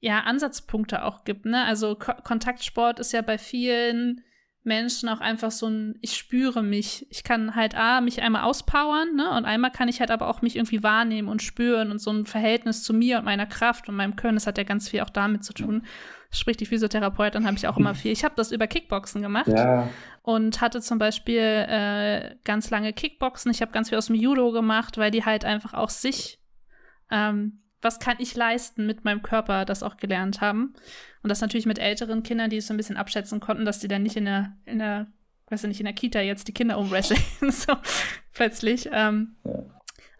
ja, Ansatzpunkte auch gibt. Ne? Also Ko Kontaktsport ist ja bei vielen Menschen auch einfach so ein, ich spüre mich. Ich kann halt A, mich einmal auspowern, ne? Und einmal kann ich halt aber auch mich irgendwie wahrnehmen und spüren und so ein Verhältnis zu mir und meiner Kraft und meinem Können, das hat ja ganz viel auch damit zu tun. Sprich, die Physiotherapeutin habe ich auch immer viel. Ich habe das über Kickboxen gemacht ja. und hatte zum Beispiel äh, ganz lange Kickboxen. Ich habe ganz viel aus dem Judo gemacht, weil die halt einfach auch sich ähm, was kann ich leisten mit meinem Körper, das auch gelernt haben. Und das natürlich mit älteren Kindern, die es so ein bisschen abschätzen konnten, dass die dann nicht in der, in der, weiß ich nicht, in der Kita jetzt die Kinder umwresteln, (laughs) so plötzlich. Ähm. Ja.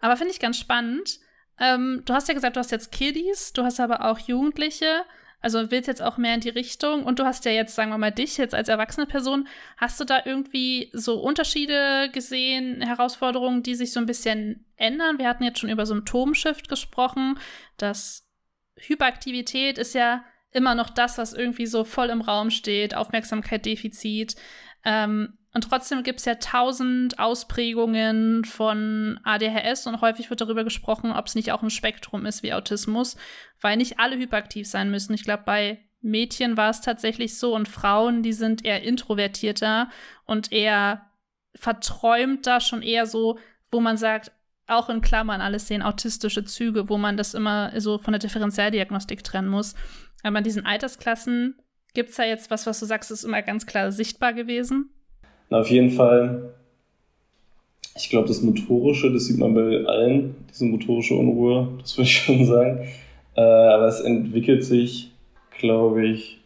Aber finde ich ganz spannend. Ähm, du hast ja gesagt, du hast jetzt Kiddies, du hast aber auch Jugendliche. Also willst jetzt auch mehr in die Richtung und du hast ja jetzt, sagen wir mal, dich jetzt als erwachsene Person. Hast du da irgendwie so Unterschiede gesehen, Herausforderungen, die sich so ein bisschen ändern? Wir hatten jetzt schon über Symptomshift gesprochen. Das Hyperaktivität ist ja immer noch das, was irgendwie so voll im Raum steht, Aufmerksamkeit, Defizit. Ähm, Und trotzdem gibt es ja tausend Ausprägungen von ADHS und häufig wird darüber gesprochen, ob es nicht auch ein Spektrum ist wie Autismus, weil nicht alle hyperaktiv sein müssen. Ich glaube, bei Mädchen war es tatsächlich so und Frauen, die sind eher introvertierter und eher verträumter, schon eher so, wo man sagt, auch in Klammern alles sehen autistische Züge, wo man das immer so von der Differentialdiagnostik trennen muss. Aber in diesen Altersklassen gibt es da jetzt was, was du sagst, ist immer ganz klar sichtbar gewesen? Na, auf jeden Fall, ich glaube, das Motorische, das sieht man bei allen, diese motorische Unruhe, das würde ich (laughs) schon sagen. Äh, aber es entwickelt sich, glaube ich,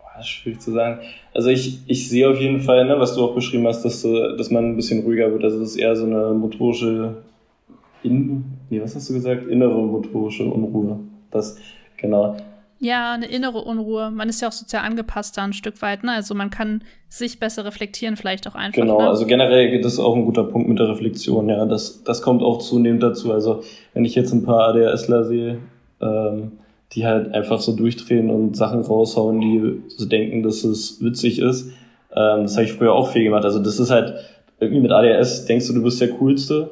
oh, schwierig zu sagen. Also ich, ich sehe auf jeden Fall, ne, was du auch beschrieben hast, dass, dass man ein bisschen ruhiger wird. Also es ist eher so eine motorische, in, nee, was hast du gesagt? Innere motorische Unruhe. Das, genau. Ja, eine innere Unruhe. Man ist ja auch sozial angepasst da ein Stück weit. Ne? Also man kann sich besser reflektieren, vielleicht auch einfach. Genau, ne? also generell geht das auch ein guter Punkt mit der Reflexion. Ja, das, das kommt auch zunehmend dazu. Also wenn ich jetzt ein paar ADHSler sehe, ähm, die halt einfach so durchdrehen und Sachen raushauen, die so denken, dass es witzig ist. Ähm, das habe ich früher auch viel gemacht. Also das ist halt irgendwie mit ADHS denkst du, du bist der Coolste,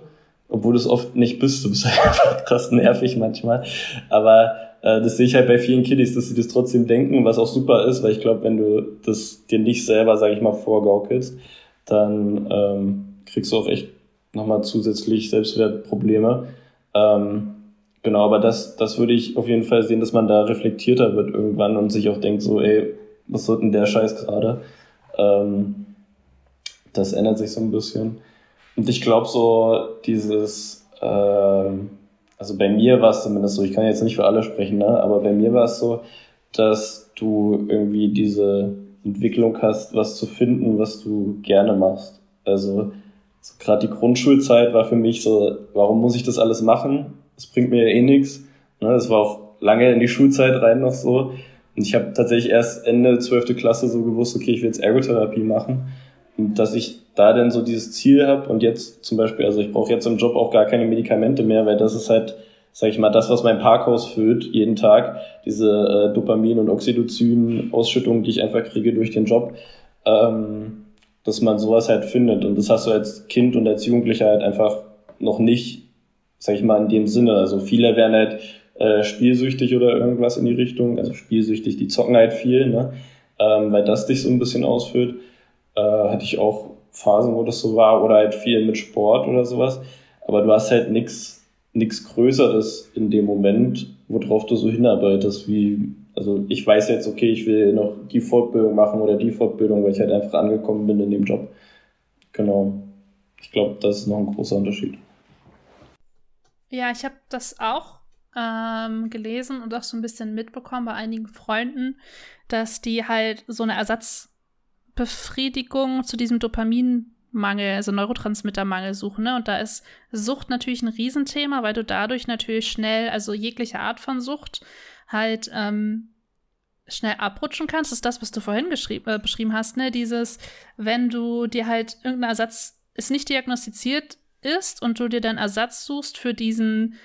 obwohl du es oft nicht bist. Du bist (laughs) halt einfach krass nervig manchmal. Aber äh, das sehe ich halt bei vielen Kiddies, dass sie das trotzdem denken, was auch super ist, weil ich glaube, wenn du das dir nicht selber, sage ich mal, vorgaukelst, dann ähm, kriegst du auch echt nochmal zusätzlich Selbstwertprobleme. Ähm, genau, aber das, das würde ich auf jeden Fall sehen, dass man da reflektierter wird irgendwann und sich auch denkt so, ey, was wird denn der Scheiß gerade? Ähm, das ändert sich so ein bisschen. Und ich glaube so, dieses, ähm, also bei mir war es zumindest so, ich kann jetzt nicht für alle sprechen, ne? aber bei mir war es so, dass du irgendwie diese Entwicklung hast, was zu finden, was du gerne machst. Also so gerade die Grundschulzeit war für mich so, warum muss ich das alles machen? Das bringt mir ja eh nichts. Ne? Das war auch lange in die Schulzeit rein noch so. Und ich habe tatsächlich erst Ende 12. Klasse so gewusst, okay, ich will jetzt Ergotherapie machen. Dass ich da dann so dieses Ziel habe und jetzt zum Beispiel, also ich brauche jetzt im Job auch gar keine Medikamente mehr, weil das ist halt, sag ich mal, das, was mein Parkhaus füllt jeden Tag, diese äh, Dopamin- und Oxytocin-Ausschüttung, die ich einfach kriege durch den Job, ähm, dass man sowas halt findet. Und das hast du als Kind und als Jugendlicher halt einfach noch nicht, sag ich mal, in dem Sinne. Also viele werden halt äh, spielsüchtig oder irgendwas in die Richtung, also spielsüchtig, die zocken halt viel, ne? ähm, weil das dich so ein bisschen ausfüllt. Äh, hatte ich auch Phasen, wo das so war, oder halt viel mit Sport oder sowas. Aber du hast halt nichts Größeres in dem Moment, worauf du so hinarbeitest, wie, also ich weiß jetzt, okay, ich will noch die Fortbildung machen oder die Fortbildung, weil ich halt einfach angekommen bin in dem Job. Genau. Ich glaube, das ist noch ein großer Unterschied. Ja, ich habe das auch ähm, gelesen und auch so ein bisschen mitbekommen bei einigen Freunden, dass die halt so eine Ersatz Befriedigung zu diesem Dopaminmangel, also Neurotransmittermangel suchen. Ne? Und da ist Sucht natürlich ein Riesenthema, weil du dadurch natürlich schnell, also jegliche Art von Sucht, halt ähm, schnell abrutschen kannst. Das ist das, was du vorhin äh, beschrieben hast, ne? Dieses, wenn du dir halt irgendein Ersatz, ist nicht diagnostiziert ist und du dir dann Ersatz suchst für diesen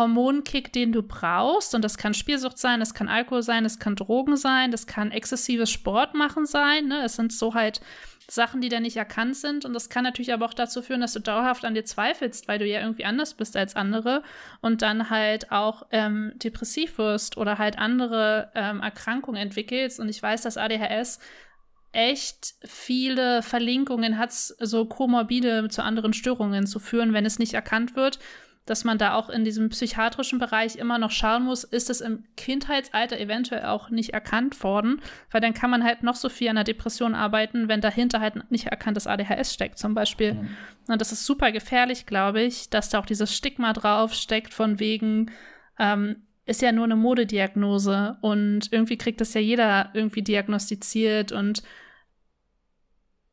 Hormonkick, den du brauchst. Und das kann Spielsucht sein, das kann Alkohol sein, das kann Drogen sein, das kann exzessives Sport machen sein. Ne? Es sind so halt Sachen, die da nicht erkannt sind. Und das kann natürlich aber auch dazu führen, dass du dauerhaft an dir zweifelst, weil du ja irgendwie anders bist als andere und dann halt auch ähm, depressiv wirst oder halt andere ähm, Erkrankungen entwickelst. Und ich weiß, dass ADHS echt viele Verlinkungen hat, so komorbide zu anderen Störungen zu führen, wenn es nicht erkannt wird dass man da auch in diesem psychiatrischen Bereich immer noch schauen muss, ist es im Kindheitsalter eventuell auch nicht erkannt worden, weil dann kann man halt noch so viel an der Depression arbeiten, wenn dahinter halt nicht erkanntes ADHS steckt zum Beispiel. Mhm. Und das ist super gefährlich, glaube ich, dass da auch dieses Stigma drauf steckt von wegen, ähm, ist ja nur eine Modediagnose und irgendwie kriegt das ja jeder irgendwie diagnostiziert und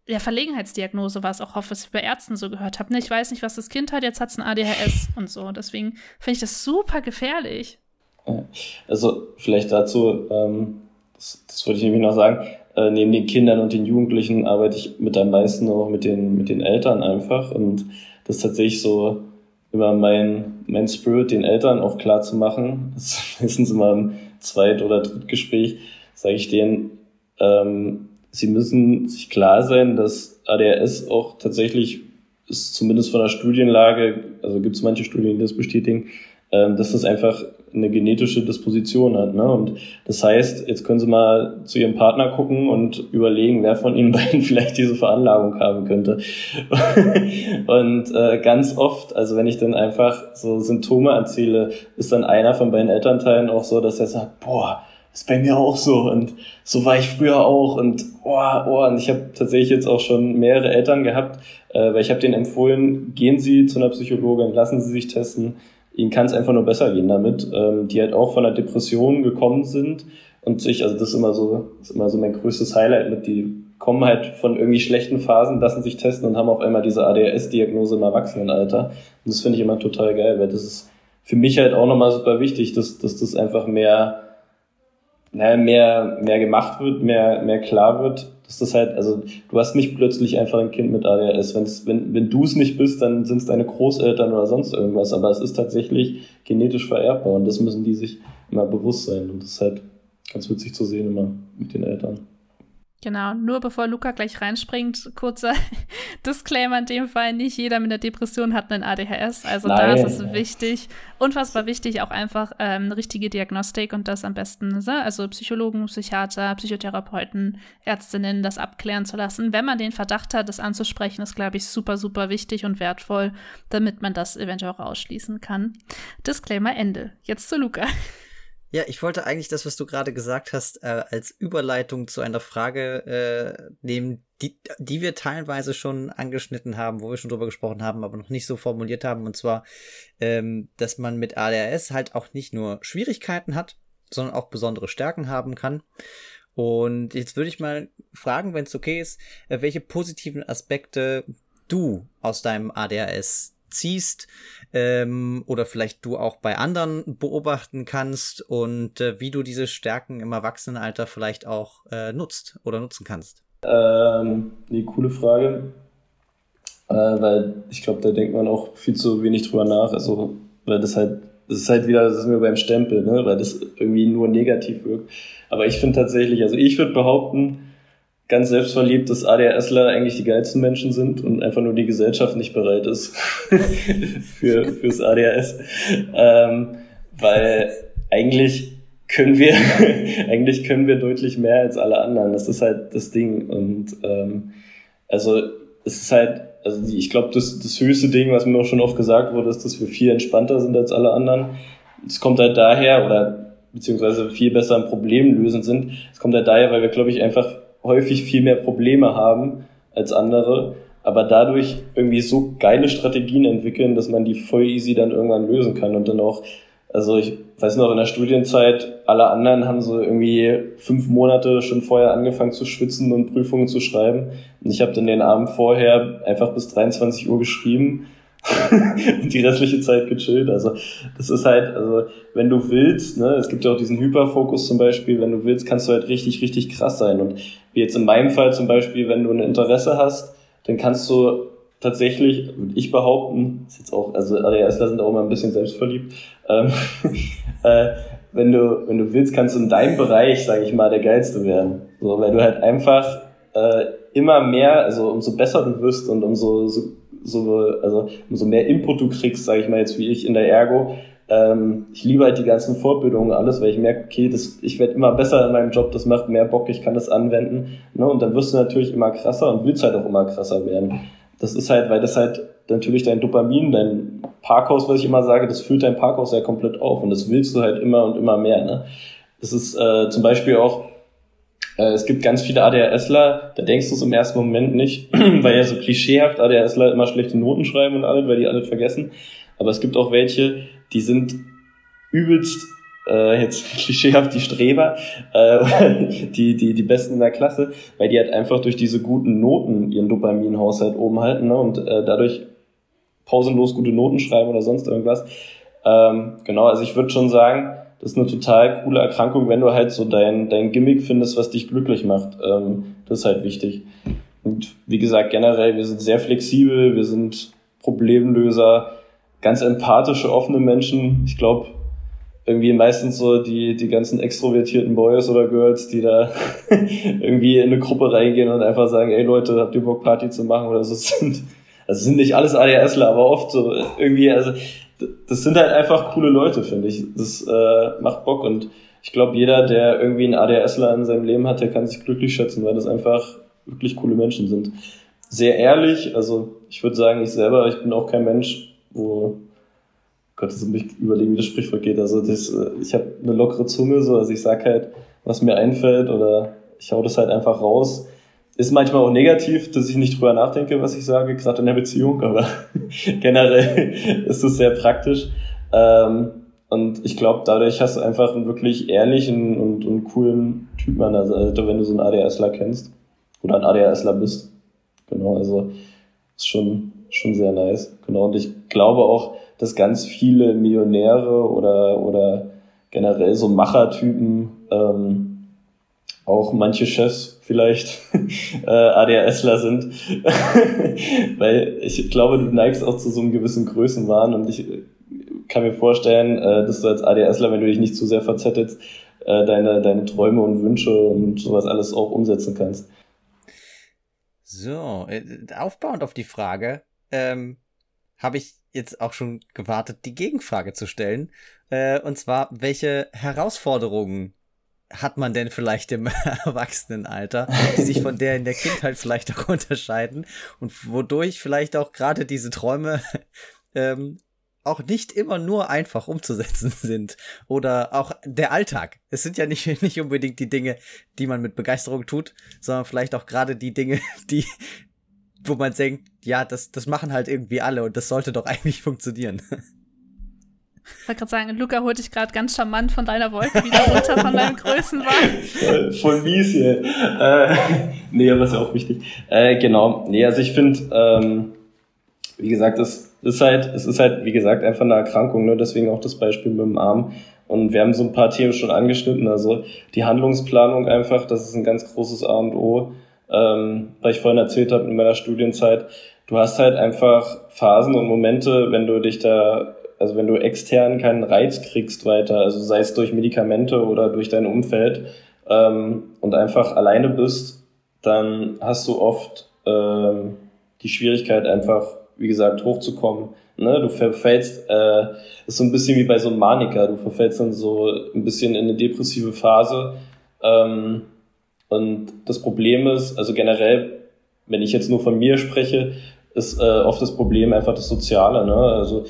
ja, Verlegenheitsdiagnose war es auch oft, was ich bei Ärzten so gehört habe. Ne, ich weiß nicht, was das Kind hat, jetzt hat es ein ADHS (laughs) und so. Deswegen finde ich das super gefährlich. Also vielleicht dazu, ähm, das, das wollte ich nämlich noch sagen, äh, neben den Kindern und den Jugendlichen arbeite ich mit am meisten auch mit den, mit den Eltern einfach. Und das ist tatsächlich so immer mein, mein Spirit, den Eltern auch klar zu machen. (laughs) Das ist meistens immer im Zweit- oder Drittgespräch, sage ich denen, ähm, sie müssen sich klar sein, dass ADHS auch tatsächlich ist zumindest von der Studienlage, also gibt es manche Studien, die das bestätigen, ähm, dass das einfach eine genetische Disposition hat. Ne? Und das heißt, jetzt können Sie mal zu Ihrem Partner gucken und überlegen, wer von Ihnen (laughs) beiden vielleicht diese Veranlagung haben könnte. (laughs) und äh, ganz oft, also wenn ich dann einfach so Symptome erzähle, ist dann einer von beiden Elternteilen auch so, dass er sagt, boah, ist bei mir auch so. Und so war ich früher auch. Und oh, oh, und ich habe tatsächlich jetzt auch schon mehrere Eltern gehabt, äh, weil ich habe denen empfohlen, gehen Sie zu einer Psychologin, lassen Sie sich testen, ihnen kann es einfach nur besser gehen damit, ähm, die halt auch von einer Depression gekommen sind und sich, also das ist immer so, ist immer so mein größtes Highlight mit, die kommen halt von irgendwie schlechten Phasen, lassen sich testen und haben auf einmal diese ADHS-Diagnose im Erwachsenenalter. Und das finde ich immer total geil, weil das ist für mich halt auch nochmal super wichtig, dass, dass das einfach mehr, naja, mehr, mehr gemacht wird, mehr, mehr klar wird, dass das halt, also du hast nicht plötzlich einfach ein Kind mit ADHS. Wenn's, wenn wenn du es nicht bist, dann sind es deine Großeltern oder sonst irgendwas. Aber es ist tatsächlich genetisch vererbbar und das müssen die sich immer bewusst sein. Und das ist halt ganz witzig zu sehen immer mit den Eltern. Genau, nur bevor Luca gleich reinspringt, kurzer (laughs) Disclaimer in dem Fall, nicht jeder mit einer Depression hat einen ADHS, also Nein. da ist es wichtig, unfassbar wichtig, auch einfach ähm, eine richtige Diagnostik und das am besten, ne? also Psychologen, Psychiater, Psychotherapeuten, Ärztinnen, das abklären zu lassen. Wenn man den Verdacht hat, das anzusprechen, ist, glaube ich, super, super wichtig und wertvoll, damit man das eventuell auch ausschließen kann. Disclaimer Ende. Jetzt zu Luca. (laughs) Ja, ich wollte eigentlich das, was du gerade gesagt hast, äh, als Überleitung zu einer Frage äh, nehmen, die, die wir teilweise schon angeschnitten haben, wo wir schon drüber gesprochen haben, aber noch nicht so formuliert haben. Und zwar, ähm, dass man mit ADHS halt auch nicht nur Schwierigkeiten hat, sondern auch besondere Stärken haben kann. Und jetzt würde ich mal fragen, wenn es okay ist, äh, welche positiven Aspekte du aus deinem ADHS ziehst ähm, oder vielleicht du auch bei anderen beobachten kannst und äh, wie du diese Stärken im Erwachsenenalter vielleicht auch äh, nutzt oder nutzen kannst? Ähm, nee, coole Frage. Äh, weil ich glaube, da denkt man auch viel zu wenig drüber nach. Also, weil das halt, das ist halt wieder, das ist mir beim Stempel, ne? weil das irgendwie nur negativ wirkt. Aber ich finde tatsächlich, also ich würde behaupten, ganz selbstverliebt, dass ADHSler eigentlich die geilsten Menschen sind und einfach nur die Gesellschaft nicht bereit ist (laughs) für, fürs ADHS. Ähm, weil eigentlich können wir, (laughs) eigentlich können wir deutlich mehr als alle anderen. Das ist halt das Ding. Und ähm, also es ist halt, also ich glaube, das, das höchste Ding, was mir auch schon oft gesagt wurde, ist, dass wir viel entspannter sind als alle anderen. Es kommt halt daher, oder beziehungsweise viel besser im Problem lösen sind. Es kommt halt daher, weil wir, glaube ich, einfach häufig viel mehr Probleme haben als andere, aber dadurch irgendwie so geile Strategien entwickeln, dass man die voll easy dann irgendwann lösen kann und dann auch, also ich weiß noch in der Studienzeit, alle anderen haben so irgendwie fünf Monate schon vorher angefangen zu schwitzen und Prüfungen zu schreiben. Und ich habe dann den Abend vorher einfach bis 23 Uhr geschrieben (laughs) die restliche Zeit gechillt. Also das ist halt, also wenn du willst, ne, es gibt ja auch diesen Hyperfokus zum Beispiel, wenn du willst, kannst du halt richtig, richtig krass sein. Und wie jetzt in meinem Fall zum Beispiel, wenn du ein Interesse hast, dann kannst du tatsächlich, würde ich behaupten, ist jetzt auch, also ADHSler sind auch immer ein bisschen selbstverliebt, ähm, (laughs) äh, wenn du, wenn du willst, kannst du in deinem Bereich, sage ich mal, der Geilste werden. So, weil du halt einfach äh, immer mehr, also umso besser du wirst und umso so so, also umso mehr Input du kriegst, sage ich mal jetzt wie ich in der Ergo, ähm, ich liebe halt die ganzen Fortbildungen alles, weil ich merke, okay, das, ich werde immer besser in meinem Job, das macht mehr Bock, ich kann das anwenden. Ne? Und dann wirst du natürlich immer krasser und willst halt auch immer krasser werden. Das ist halt, weil das halt natürlich dein Dopamin, dein Parkhaus, was ich immer sage, das füllt dein Parkhaus ja komplett auf und das willst du halt immer und immer mehr. Ne? Das ist äh, zum Beispiel auch es gibt ganz viele ADHSler, da denkst du es im ersten Moment nicht, (clears throat) weil ja so klischeehaft ADHSler immer schlechte Noten schreiben und alles, weil die alles vergessen. Aber es gibt auch welche, die sind übelst äh, jetzt (laughs) klischeehaft die Streber, äh, (laughs) die, die, die Besten in der Klasse, weil die halt einfach durch diese guten Noten ihren Dopaminhaushalt oben halten ne, und äh, dadurch pausenlos gute Noten schreiben oder sonst irgendwas. Ähm, genau, also ich würde schon sagen, das ist eine total coole Erkrankung, wenn du halt so dein, dein Gimmick findest, was dich glücklich macht. Ähm, das ist halt wichtig. Und wie gesagt, generell, wir sind sehr flexibel, wir sind Problemlöser, ganz empathische, offene Menschen. Ich glaube, irgendwie meistens so die, die ganzen extrovertierten Boys oder Girls, die da (laughs) irgendwie in eine Gruppe reingehen und einfach sagen, ey Leute, habt ihr Bock Party zu machen oder so (laughs) sind. Also sind nicht alles ADHSler, aber oft so irgendwie, also das sind halt einfach coole Leute, finde ich. Das äh, macht Bock und ich glaube, jeder, der irgendwie einen ADHSler in seinem Leben hat, der kann sich glücklich schätzen, weil das einfach wirklich coole Menschen sind. Sehr ehrlich, also ich würde sagen, ich selber, ich bin auch kein Mensch, wo Gott, das mich überlegen, wie das Sprichwort geht. Also das, äh, ich habe eine lockere Zunge, so, also ich sag halt, was mir einfällt oder ich hau das halt einfach raus. Ist manchmal auch negativ, dass ich nicht drüber nachdenke, was ich sage, gerade in der Beziehung, aber (laughs) generell (laughs) ist es sehr praktisch. Ähm, und ich glaube, dadurch hast du einfach einen wirklich ehrlichen und, und coolen Typen an der Seite, wenn du so einen ADHSler kennst oder ein ADHSler bist. Genau, also ist schon, schon sehr nice. Genau, und ich glaube auch, dass ganz viele Millionäre oder, oder generell so Machertypen, ähm, auch manche Chefs vielleicht (laughs) äh, ADHSler sind. (laughs) Weil ich glaube, du neigst auch zu so einem gewissen Größenwahn und ich kann mir vorstellen, äh, dass du als ADHSler, wenn du dich nicht zu sehr verzettelst, äh, deine, deine Träume und Wünsche und sowas alles auch umsetzen kannst. So, äh, aufbauend auf die Frage, ähm, habe ich jetzt auch schon gewartet, die Gegenfrage zu stellen. Äh, und zwar, welche Herausforderungen hat man denn vielleicht im (laughs) Erwachsenenalter, die sich von der in der Kindheit vielleicht auch unterscheiden und wodurch vielleicht auch gerade diese Träume (laughs) ähm, auch nicht immer nur einfach umzusetzen (laughs) sind oder auch der Alltag. Es sind ja nicht, nicht unbedingt die Dinge, die man mit Begeisterung tut, sondern vielleicht auch gerade die Dinge, die, wo man denkt, ja, das, das machen halt irgendwie alle und das sollte doch eigentlich funktionieren. Ich wollte gerade sagen, Luca holt dich gerade ganz charmant von deiner Wolke wieder runter von deinem (laughs) Größenwahn. Voll, voll mies hier. Äh, nee, aber ist ja auch wichtig. Äh, genau. Nee, also ich finde, ähm, wie gesagt, es ist halt, es ist halt, wie gesagt, einfach eine Erkrankung, ne? deswegen auch das Beispiel mit dem Arm. Und wir haben so ein paar Themen schon angeschnitten. Also die Handlungsplanung einfach, das ist ein ganz großes A und O ähm, weil ich vorhin erzählt habe in meiner Studienzeit, du hast halt einfach Phasen und Momente, wenn du dich da, also wenn du extern keinen Reiz kriegst weiter, also sei es durch Medikamente oder durch dein Umfeld ähm, und einfach alleine bist, dann hast du oft ähm, die Schwierigkeit einfach, wie gesagt, hochzukommen. Ne? Du verfällst, äh, ist so ein bisschen wie bei so einem Maniker, du verfällst dann so ein bisschen in eine depressive Phase. Ähm, und das Problem ist, also generell, wenn ich jetzt nur von mir spreche, ist äh, oft das Problem einfach das Soziale. Ne? Also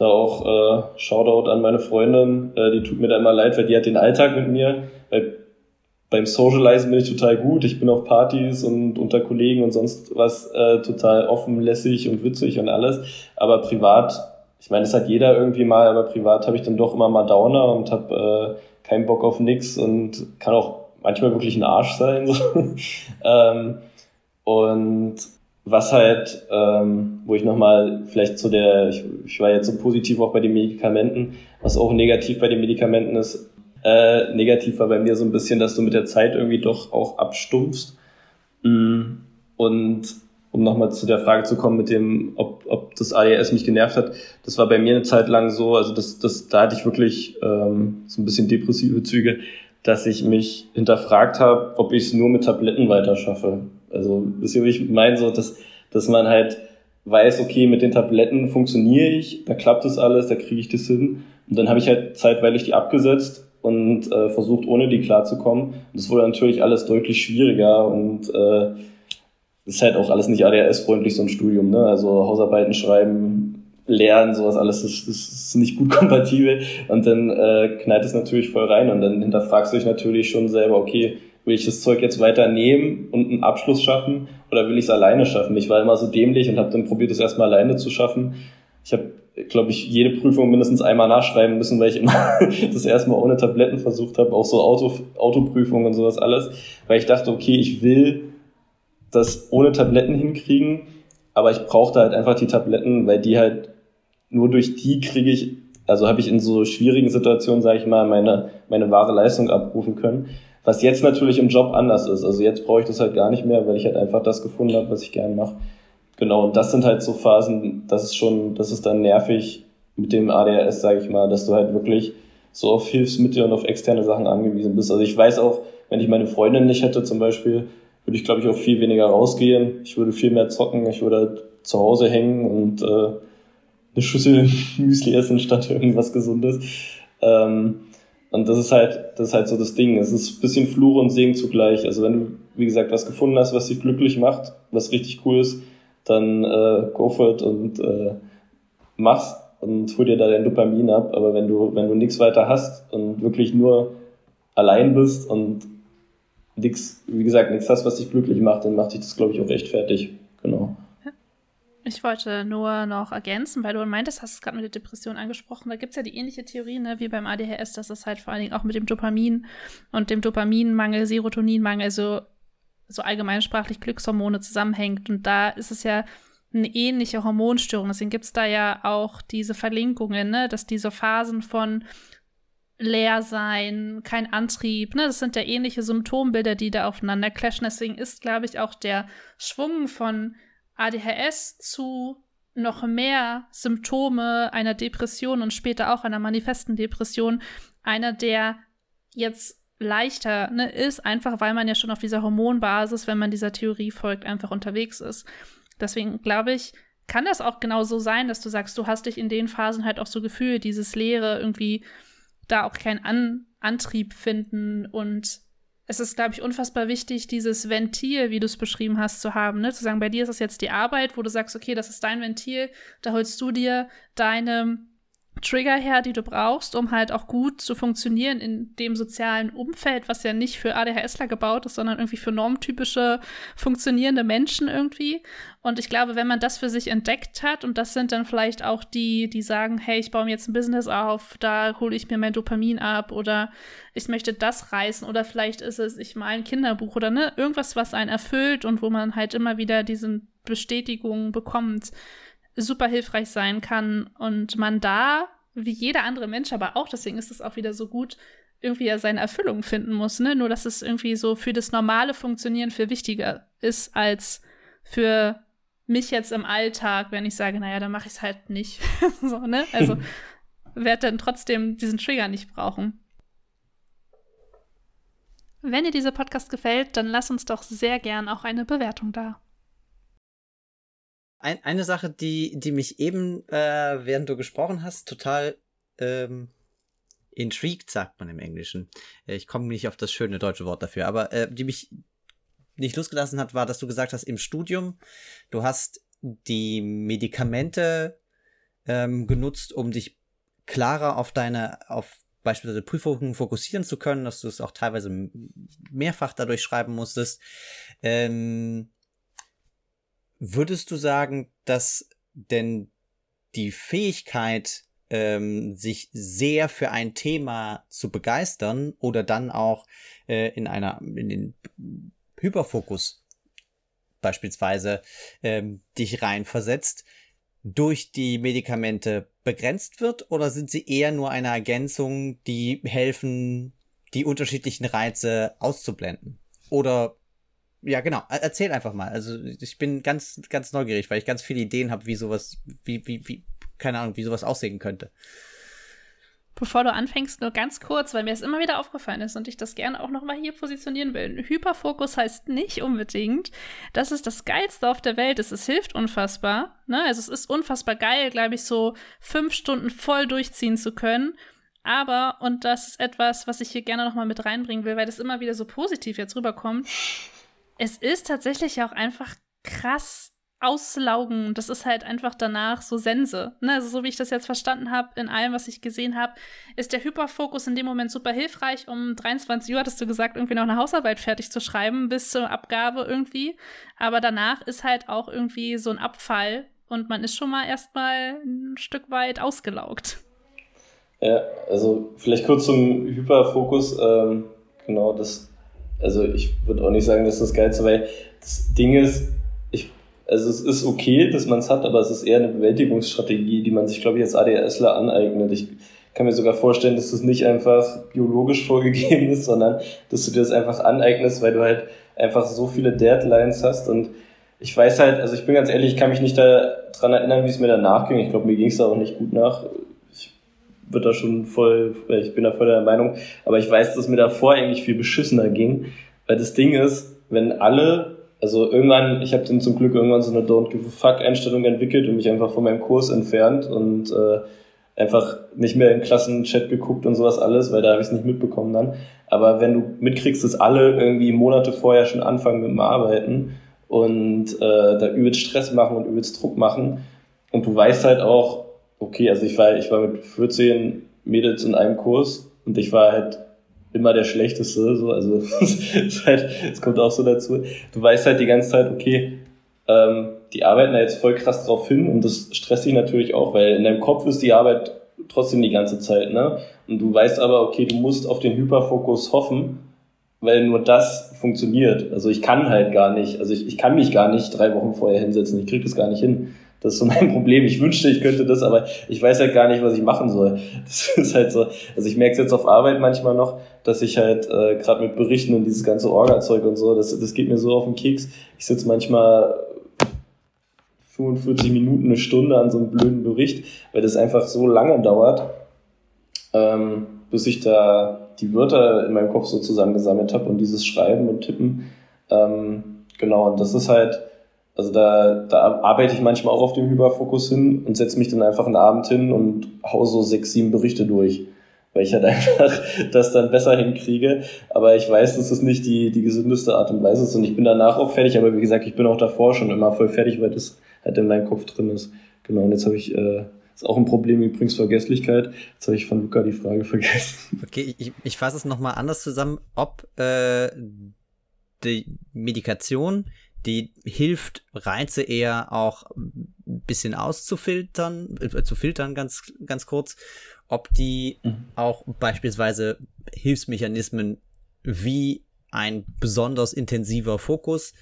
da auch äh, Shoutout an meine Freundin, äh, die tut mir da immer leid, weil die hat den Alltag mit mir. Weil beim Socializen bin ich total gut. Ich bin auf Partys und unter Kollegen und sonst was äh, total offen, lässig und witzig und alles. Aber privat, ich meine, das hat jeder irgendwie mal, aber privat habe ich dann doch immer mal Downer und habe äh, keinen Bock auf nix und kann auch manchmal wirklich ein Arsch sein. So. (laughs) ähm, und was halt, ähm, wo ich nochmal vielleicht zu der, ich, ich war jetzt so positiv auch bei den Medikamenten, was auch negativ bei den Medikamenten ist, äh, negativ war bei mir so ein bisschen, dass du mit der Zeit irgendwie doch auch abstumpfst. Mm, und um nochmal zu der Frage zu kommen mit dem, ob, ob das ADS mich genervt hat, das war bei mir eine Zeit lang so, also das, das, da hatte ich wirklich ähm, so ein bisschen depressive Züge, dass ich mich hinterfragt habe, ob ich es nur mit Tabletten weiter schaffe. Also, wisst ihr, wie ich meine, so, dass, dass man halt weiß, okay, mit den Tabletten funktioniere ich, da klappt das alles, da kriege ich das hin. Und dann habe ich halt zeitweilig die abgesetzt und äh, versucht, ohne die klarzukommen. Und das wurde natürlich alles deutlich schwieriger und äh, ist halt auch alles nicht ADHS-freundlich, so ein Studium, ne? Also Hausarbeiten schreiben, lernen, sowas alles ist, ist, ist nicht gut (laughs) kompatibel und dann äh, knallt es natürlich voll rein und dann hinterfragst du dich natürlich schon selber, okay, will ich das Zeug jetzt weiter nehmen und einen Abschluss schaffen oder will ich es alleine schaffen? Ich war immer so dämlich und habe dann probiert, es erstmal alleine zu schaffen. Ich habe, glaube ich, jede Prüfung mindestens einmal nachschreiben müssen, weil ich immer (laughs) das erstmal ohne Tabletten versucht habe, auch so Auto, Autoprüfungen und sowas alles, weil ich dachte, okay, ich will das ohne Tabletten hinkriegen, aber ich brauchte halt einfach die Tabletten, weil die halt nur durch die kriege ich, also habe ich in so schwierigen Situationen, sage ich mal, meine, meine wahre Leistung abrufen können. Was jetzt natürlich im Job anders ist. Also jetzt brauche ich das halt gar nicht mehr, weil ich halt einfach das gefunden habe, was ich gerne mache. Genau, und das sind halt so Phasen, das ist schon, das ist dann nervig mit dem ADHS, sage ich mal, dass du halt wirklich so auf Hilfsmittel und auf externe Sachen angewiesen bist. Also ich weiß auch, wenn ich meine Freundin nicht hätte zum Beispiel, würde ich, glaube ich, auch viel weniger rausgehen. Ich würde viel mehr zocken. Ich würde zu Hause hängen und äh, eine Schüssel (laughs) Müsli essen statt irgendwas Gesundes. Ähm, und das ist halt, das ist halt so das Ding. Es ist ein bisschen Fluch und Segen zugleich. Also wenn du, wie gesagt, was gefunden hast, was dich glücklich macht, was richtig cool ist, dann äh, go for it und äh, mach's und hol dir da dein Dopamin ab. Aber wenn du, wenn du nichts weiter hast und wirklich nur allein bist und nix, wie gesagt, nichts hast, was dich glücklich macht, dann macht dich das, glaube ich, auch echt fertig. Genau. Ich wollte nur noch ergänzen, weil du meintest, hast es gerade mit der Depression angesprochen, da gibt es ja die ähnliche Theorie, ne, wie beim ADHS, dass es halt vor allen Dingen auch mit dem Dopamin und dem Dopaminmangel, Serotoninmangel, so, so allgemeinsprachlich Glückshormone zusammenhängt. Und da ist es ja eine ähnliche Hormonstörung. Deswegen gibt es da ja auch diese Verlinkungen, ne, dass diese Phasen von leer sein, kein Antrieb, ne, das sind ja ähnliche Symptombilder, die da aufeinander clashen. Deswegen ist, glaube ich, auch der Schwung von ADHS zu noch mehr Symptome einer Depression und später auch einer manifesten Depression, einer, der jetzt leichter ne, ist, einfach weil man ja schon auf dieser Hormonbasis, wenn man dieser Theorie folgt, einfach unterwegs ist. Deswegen glaube ich, kann das auch genau so sein, dass du sagst, du hast dich in den Phasen halt auch so gefühlt, dieses Leere, irgendwie da auch keinen An Antrieb finden und es ist, glaube ich, unfassbar wichtig, dieses Ventil, wie du es beschrieben hast, zu haben. Ne? Zu sagen, bei dir ist es jetzt die Arbeit, wo du sagst, okay, das ist dein Ventil, da holst du dir deine Trigger her, die du brauchst, um halt auch gut zu funktionieren in dem sozialen Umfeld, was ja nicht für ADHSler gebaut ist, sondern irgendwie für normtypische, funktionierende Menschen irgendwie. Und ich glaube, wenn man das für sich entdeckt hat, und das sind dann vielleicht auch die, die sagen, hey, ich baue mir jetzt ein Business auf, da hole ich mir mein Dopamin ab oder ich möchte das reißen oder vielleicht ist es, ich mal ein Kinderbuch oder ne, irgendwas, was einen erfüllt und wo man halt immer wieder diesen Bestätigungen bekommt super hilfreich sein kann und man da, wie jeder andere Mensch, aber auch, deswegen ist es auch wieder so gut, irgendwie ja seine Erfüllung finden muss, ne? Nur dass es irgendwie so für das normale Funktionieren viel wichtiger ist als für mich jetzt im Alltag, wenn ich sage, naja, dann mache ich es halt nicht. (laughs) so, ne? Also (laughs) werde dann trotzdem diesen Trigger nicht brauchen. Wenn dir dieser Podcast gefällt, dann lass uns doch sehr gern auch eine Bewertung da. Ein, eine Sache, die, die mich eben, äh, während du gesprochen hast, total ähm, intrigued, sagt man im Englischen. Äh, ich komme nicht auf das schöne deutsche Wort dafür, aber äh, die mich nicht losgelassen hat, war, dass du gesagt hast, im Studium, du hast die Medikamente ähm, genutzt, um dich klarer auf deine, auf beispielsweise Prüfungen fokussieren zu können, dass du es auch teilweise mehrfach dadurch schreiben musstest. Ähm, Würdest du sagen, dass denn die Fähigkeit, ähm, sich sehr für ein Thema zu begeistern oder dann auch äh, in einer in den Hyperfokus beispielsweise ähm, dich reinversetzt, durch die Medikamente begrenzt wird oder sind sie eher nur eine Ergänzung, die helfen, die unterschiedlichen Reize auszublenden? Oder ja, genau. Erzähl einfach mal. Also ich bin ganz, ganz neugierig, weil ich ganz viele Ideen habe, wie sowas, wie, wie, wie, keine Ahnung, wie sowas aussehen könnte. Bevor du anfängst, nur ganz kurz, weil mir es immer wieder aufgefallen ist und ich das gerne auch nochmal hier positionieren will. Hyperfokus heißt nicht unbedingt, dass es das Geilste auf der Welt ist. Es hilft unfassbar. Ne? Also es ist unfassbar geil, glaube ich, so fünf Stunden voll durchziehen zu können. Aber, und das ist etwas, was ich hier gerne nochmal mit reinbringen will, weil das immer wieder so positiv jetzt rüberkommt, es ist tatsächlich auch einfach krass auslaugen. Das ist halt einfach danach so Sense. Ne? Also so wie ich das jetzt verstanden habe, in allem, was ich gesehen habe, ist der Hyperfokus in dem Moment super hilfreich. Um 23 Uhr hattest du gesagt, irgendwie noch eine Hausarbeit fertig zu schreiben, bis zur Abgabe irgendwie. Aber danach ist halt auch irgendwie so ein Abfall und man ist schon mal erstmal ein Stück weit ausgelaugt. Ja, also vielleicht kurz zum Hyperfokus. Ähm, genau, das also ich würde auch nicht sagen, dass das geilste, weil das Ding ist, ich, also es ist okay, dass man es hat, aber es ist eher eine Bewältigungsstrategie, die man sich, glaube ich, als ADSler aneignet. Ich kann mir sogar vorstellen, dass das nicht einfach biologisch vorgegeben ist, sondern dass du dir das einfach aneignest, weil du halt einfach so viele Deadlines hast und ich weiß halt, also ich bin ganz ehrlich, ich kann mich nicht daran erinnern, wie es mir danach ging. Ich glaube, mir ging es da auch nicht gut nach. Wird da schon voll, ich bin da voll der Meinung, aber ich weiß, dass mir davor eigentlich viel beschissener ging, weil das Ding ist, wenn alle, also irgendwann, ich habe dann zum Glück irgendwann so eine Don't Give a Fuck Einstellung entwickelt und mich einfach von meinem Kurs entfernt und äh, einfach nicht mehr im Klassenchat geguckt und sowas alles, weil da habe ich es nicht mitbekommen dann. Aber wenn du mitkriegst, dass alle irgendwie Monate vorher schon anfangen mit dem Arbeiten und äh, da übelst Stress machen und übelst Druck machen und du weißt halt auch, okay, also ich war, ich war mit 14 Mädels in einem Kurs und ich war halt immer der Schlechteste, so, also (laughs) es halt, kommt auch so dazu. Du weißt halt die ganze Zeit, okay, ähm, die arbeiten da jetzt voll krass drauf hin und das stresst dich natürlich auch, weil in deinem Kopf ist die Arbeit trotzdem die ganze Zeit, ne? Und du weißt aber, okay, du musst auf den Hyperfokus hoffen, weil nur das funktioniert. Also ich kann halt gar nicht, also ich, ich kann mich gar nicht drei Wochen vorher hinsetzen, ich krieg das gar nicht hin. Das ist so mein (laughs) Problem. Ich wünschte, ich könnte das, aber ich weiß halt gar nicht, was ich machen soll. (laughs) Das ist halt so. Also ich merke es jetzt auf Arbeit manchmal noch, dass ich halt äh, gerade mit Berichten und dieses ganze Orga-Zeug und so, das, das geht mir so auf den Keks. Ich sitze manchmal 45 Minuten, eine Stunde an so einem blöden Bericht, weil das einfach so lange dauert, ähm, bis ich da die Wörter in meinem Kopf so zusammengesammelt habe und dieses Schreiben und Tippen. Ähm, genau, und das ist halt, also da, da arbeite ich manchmal auch auf dem Hyperfokus hin und setze mich dann einfach einen Abend hin und hau so sechs, sieben Berichte durch weil ich halt (laughs) einfach das dann besser hinkriege. Aber ich weiß, dass es nicht die, die gesündeste Art und Weise ist und ich bin danach auch fertig, aber wie gesagt, ich bin auch davor schon immer voll fertig, weil das halt in meinem Kopf drin ist. Genau, und jetzt habe ich, äh, ist auch ein Problem übrigens Vergesslichkeit. Jetzt habe ich von Luca die Frage vergessen. (laughs) Okay, ich, ich fasse es nochmal anders zusammen, ob äh, die Medikation, die hilft, Reize eher auch ein bisschen auszufiltern, äh, zu filtern, ganz, ganz kurz, ob die mhm. auch beispielsweise Hilfsmechanismen wie ein besonders intensiver Fokus,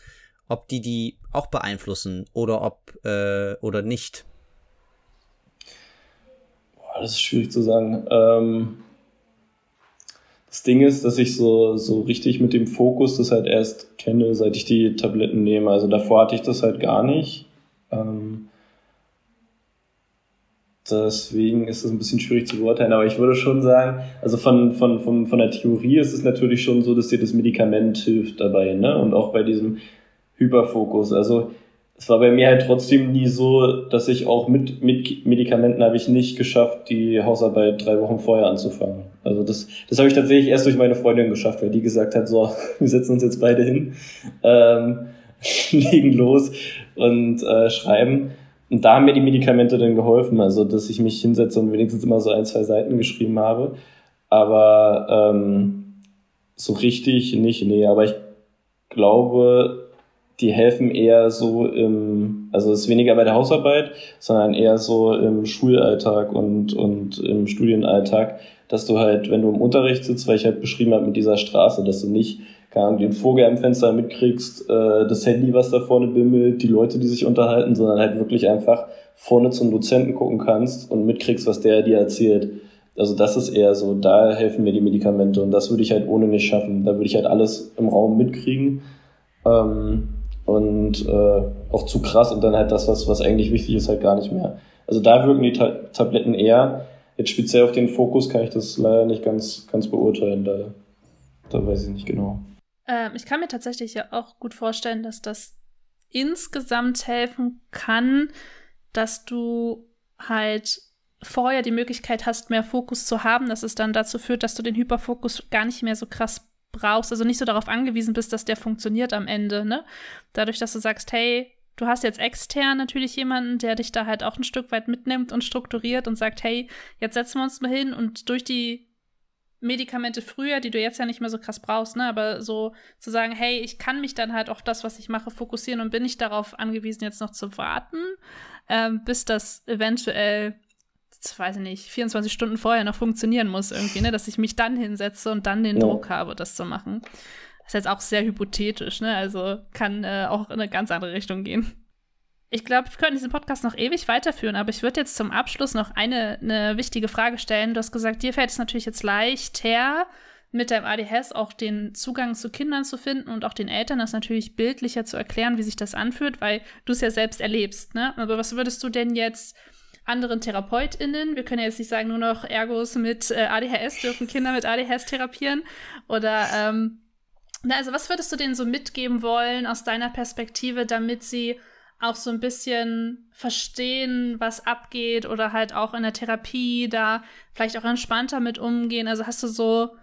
ob die die auch beeinflussen oder ob äh, oder nicht. Boah, das ist schwierig zu sagen. Ähm, das Ding ist, dass ich so, so richtig mit dem Fokus das halt erst kenne, seit ich die Tabletten nehme. Also davor hatte ich das halt gar nicht. Ähm, Deswegen ist es ein bisschen schwierig zu beurteilen, aber ich würde schon sagen, also von, von, von, von der Theorie ist es natürlich schon so, dass dir das Medikament hilft dabei, ne? Und auch bei diesem Hyperfokus. Also es war bei mir halt trotzdem nie so, dass ich auch mit, mit Medikamenten habe ich nicht geschafft, die Hausarbeit drei Wochen vorher anzufangen. Also das, das habe ich tatsächlich erst durch meine Freundin geschafft, weil die gesagt hat, so, (laughs) wir setzen uns jetzt beide hin, ähm, (laughs) legen los und äh, schreiben. Und da haben mir die Medikamente dann geholfen, also dass ich mich hinsetze und wenigstens immer so ein, zwei Seiten geschrieben habe. Aber ähm, so richtig nicht, nee, aber ich glaube, die helfen eher so im, also es ist weniger bei der Hausarbeit, sondern eher so im Schulalltag und, und im Studienalltag, dass du halt, wenn du im Unterricht sitzt, weil ich halt beschrieben habe mit dieser Straße, dass du nicht keine Ahnung, den Vogel am Fenster mitkriegst, äh, das Handy, was da vorne bimmelt, die Leute, die sich unterhalten, sondern halt wirklich einfach vorne zum Dozenten gucken kannst und mitkriegst, was der dir erzählt. Also das ist eher so, da helfen mir die Medikamente und das würde ich halt ohne nicht schaffen. Da würde ich halt alles im Raum mitkriegen ähm, und äh, auch zu krass und dann halt das, was, was eigentlich wichtig ist, halt gar nicht mehr. Also da wirken die Ta Tabletten eher. Jetzt speziell auf den Fokus kann ich das leider nicht ganz, ganz beurteilen, da, da weiß ich nicht genau. Ähm, ich kann mir tatsächlich ja auch gut vorstellen, dass das insgesamt helfen kann, dass du halt vorher die Möglichkeit hast, mehr Fokus zu haben, dass es dann dazu führt, dass du den Hyperfokus gar nicht mehr so krass brauchst, also nicht so darauf angewiesen bist, dass der funktioniert am Ende, ne? Dadurch, dass du sagst, hey, du hast jetzt extern natürlich jemanden, der dich da halt auch ein Stück weit mitnimmt und strukturiert und sagt, hey, jetzt setzen wir uns mal hin und durch die Medikamente früher, die du jetzt ja nicht mehr so krass brauchst, ne? Aber so zu sagen, hey, ich kann mich dann halt auf das, was ich mache, fokussieren und bin nicht darauf angewiesen, jetzt noch zu warten, ähm, bis das eventuell, weiß ich nicht, 24 Stunden vorher noch funktionieren muss irgendwie, ne? Dass ich mich dann hinsetze und dann den ja. Druck habe, das zu machen. Das ist jetzt auch sehr hypothetisch, ne? Also kann äh, auch in eine ganz andere Richtung gehen. Ich glaube, wir können diesen Podcast noch ewig weiterführen, aber ich würde jetzt zum Abschluss noch eine, eine wichtige Frage stellen. Du hast gesagt, dir fällt es natürlich jetzt leichter, mit deinem ADHS auch den Zugang zu Kindern zu finden und auch den Eltern das natürlich bildlicher zu erklären, wie sich das anfühlt, weil du es ja selbst erlebst. Ne? Aber was würdest du denn jetzt anderen TherapeutInnen. Wir können ja jetzt nicht sagen, nur noch Ergos mit äh, ADHS dürfen Kinder mit ADHS therapieren. Oder, ähm, na, also was würdest du denen so mitgeben wollen aus deiner Perspektive, damit sie auch so ein bisschen verstehen, was abgeht oder halt auch in der Therapie da vielleicht auch entspannter mit umgehen? Also hast du so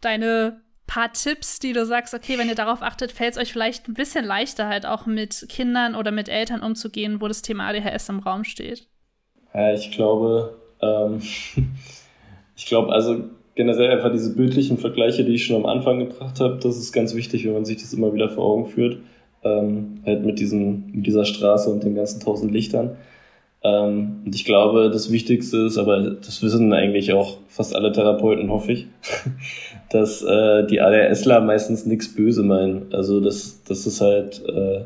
deine paar Tipps, die du sagst, okay, wenn ihr darauf achtet, fällt es euch vielleicht ein bisschen leichter, halt auch mit Kindern oder mit Eltern umzugehen, wo das Thema ADHS im Raum steht? Ja, ich glaube, ähm, (laughs) ich glaube, also generell einfach diese bildlichen Vergleiche, die ich schon am Anfang gebracht habe, das ist ganz wichtig, wenn man sich das immer wieder vor Augen führt. Ähm, halt mit, diesem, mit dieser Straße und den ganzen tausend Lichtern. Ähm, und ich glaube, das Wichtigste ist, aber das wissen eigentlich auch fast alle Therapeuten, hoffe ich, (laughs) dass äh, die ADHSler meistens nichts böse meinen. Also dass, dass es halt äh,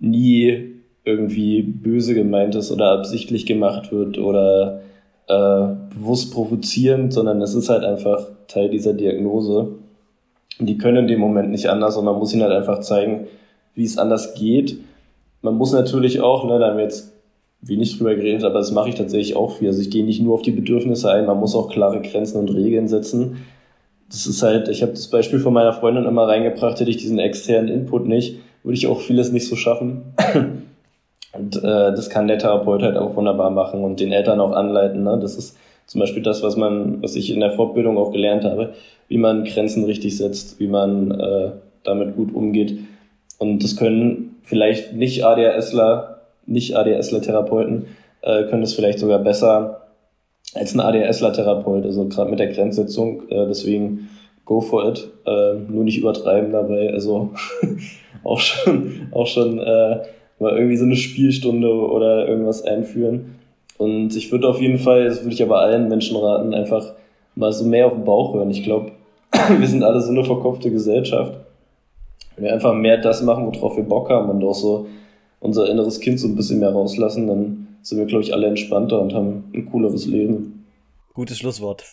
nie irgendwie böse gemeint ist oder absichtlich gemacht wird oder äh, bewusst provozierend, sondern es ist halt einfach Teil dieser Diagnose. Die können in dem Moment nicht anders und man muss ihnen halt einfach zeigen, wie es anders geht. Man muss natürlich auch, ne, da haben wir jetzt wenig drüber geredet, aber das mache ich tatsächlich auch viel. Also ich gehe nicht nur auf die Bedürfnisse ein, man muss auch klare Grenzen und Regeln setzen. Das ist halt, ich habe das Beispiel von meiner Freundin immer reingebracht, hätte ich diesen externen Input nicht, würde ich auch vieles nicht so schaffen. Und äh, das kann der Therapeut halt auch wunderbar machen und den Eltern auch anleiten. Ne? Das ist zum Beispiel das, was man, was ich in der Fortbildung auch gelernt habe, wie man Grenzen richtig setzt, wie man äh, damit gut umgeht. Und das können vielleicht nicht ADHSler, nicht ADHSler-Therapeuten, äh, können das vielleicht sogar besser als ein ADHSler-Therapeut, also gerade mit der Grenzsetzung. Äh, deswegen go for it, äh, nur nicht übertreiben dabei. Also (laughs) auch schon, auch schon äh, mal irgendwie so eine Spielstunde oder irgendwas einführen. Und ich würde auf jeden Fall, das würde ich aber allen Menschen raten, einfach mal so mehr auf den Bauch hören. Ich glaube, (clears throat) wir sind alle so eine verkopfte Gesellschaft. Wenn wir einfach mehr das machen, worauf wir Bock haben und auch so unser inneres Kind so ein bisschen mehr rauslassen, dann sind wir, glaube ich, alle entspannter und haben ein cooleres Leben. Gutes Schlusswort.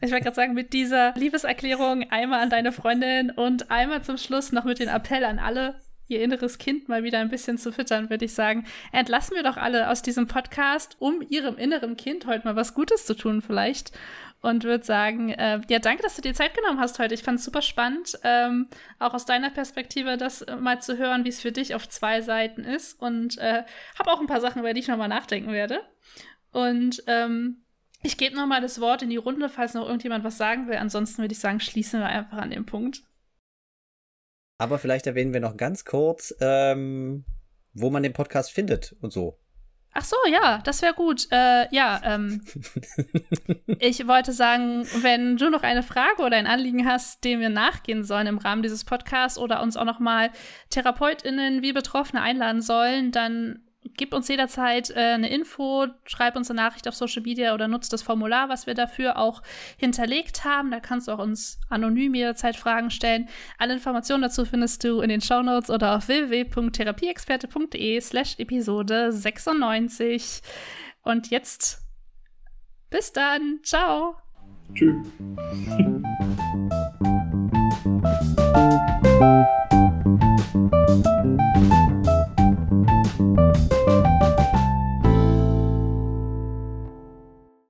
Ich wollte gerade sagen, mit dieser Liebeserklärung einmal an deine Freundin und einmal zum Schluss noch mit dem Appell an alle, ihr inneres Kind mal wieder ein bisschen zu füttern, würde ich sagen. Entlassen wir doch alle aus diesem Podcast, um ihrem inneren Kind heute mal was Gutes zu tun, vielleicht. Und würde sagen, äh, ja, danke, dass du dir Zeit genommen hast heute. Ich fand es super spannend, ähm, auch aus deiner Perspektive das mal zu hören, wie es für dich auf zwei Seiten ist. Und äh, habe auch ein paar Sachen, über die ich nochmal nachdenken werde. Und ähm, ich gebe nochmal das Wort in die Runde, falls noch irgendjemand was sagen will. Ansonsten würde ich sagen, schließen wir einfach an dem Punkt. Aber vielleicht erwähnen wir noch ganz kurz, ähm, wo man den Podcast findet und so. Ach so, ja, das wäre gut. Äh, ja, ähm, (laughs) ich wollte sagen, wenn du noch eine Frage oder ein Anliegen hast, dem wir nachgehen sollen im Rahmen dieses Podcasts oder uns auch noch mal TherapeutInnen wie Betroffene einladen sollen, dann gib uns jederzeit äh, eine Info, schreib uns eine Nachricht auf Social Media oder nutzt das Formular, was wir dafür auch hinterlegt haben. Da kannst du auch uns anonym jederzeit Fragen stellen. Alle Informationen dazu findest du in den Show Notes oder auf www.therapieexperte.de slash Episode 96. Und jetzt bis dann. Ciao. Tschüss. (laughs)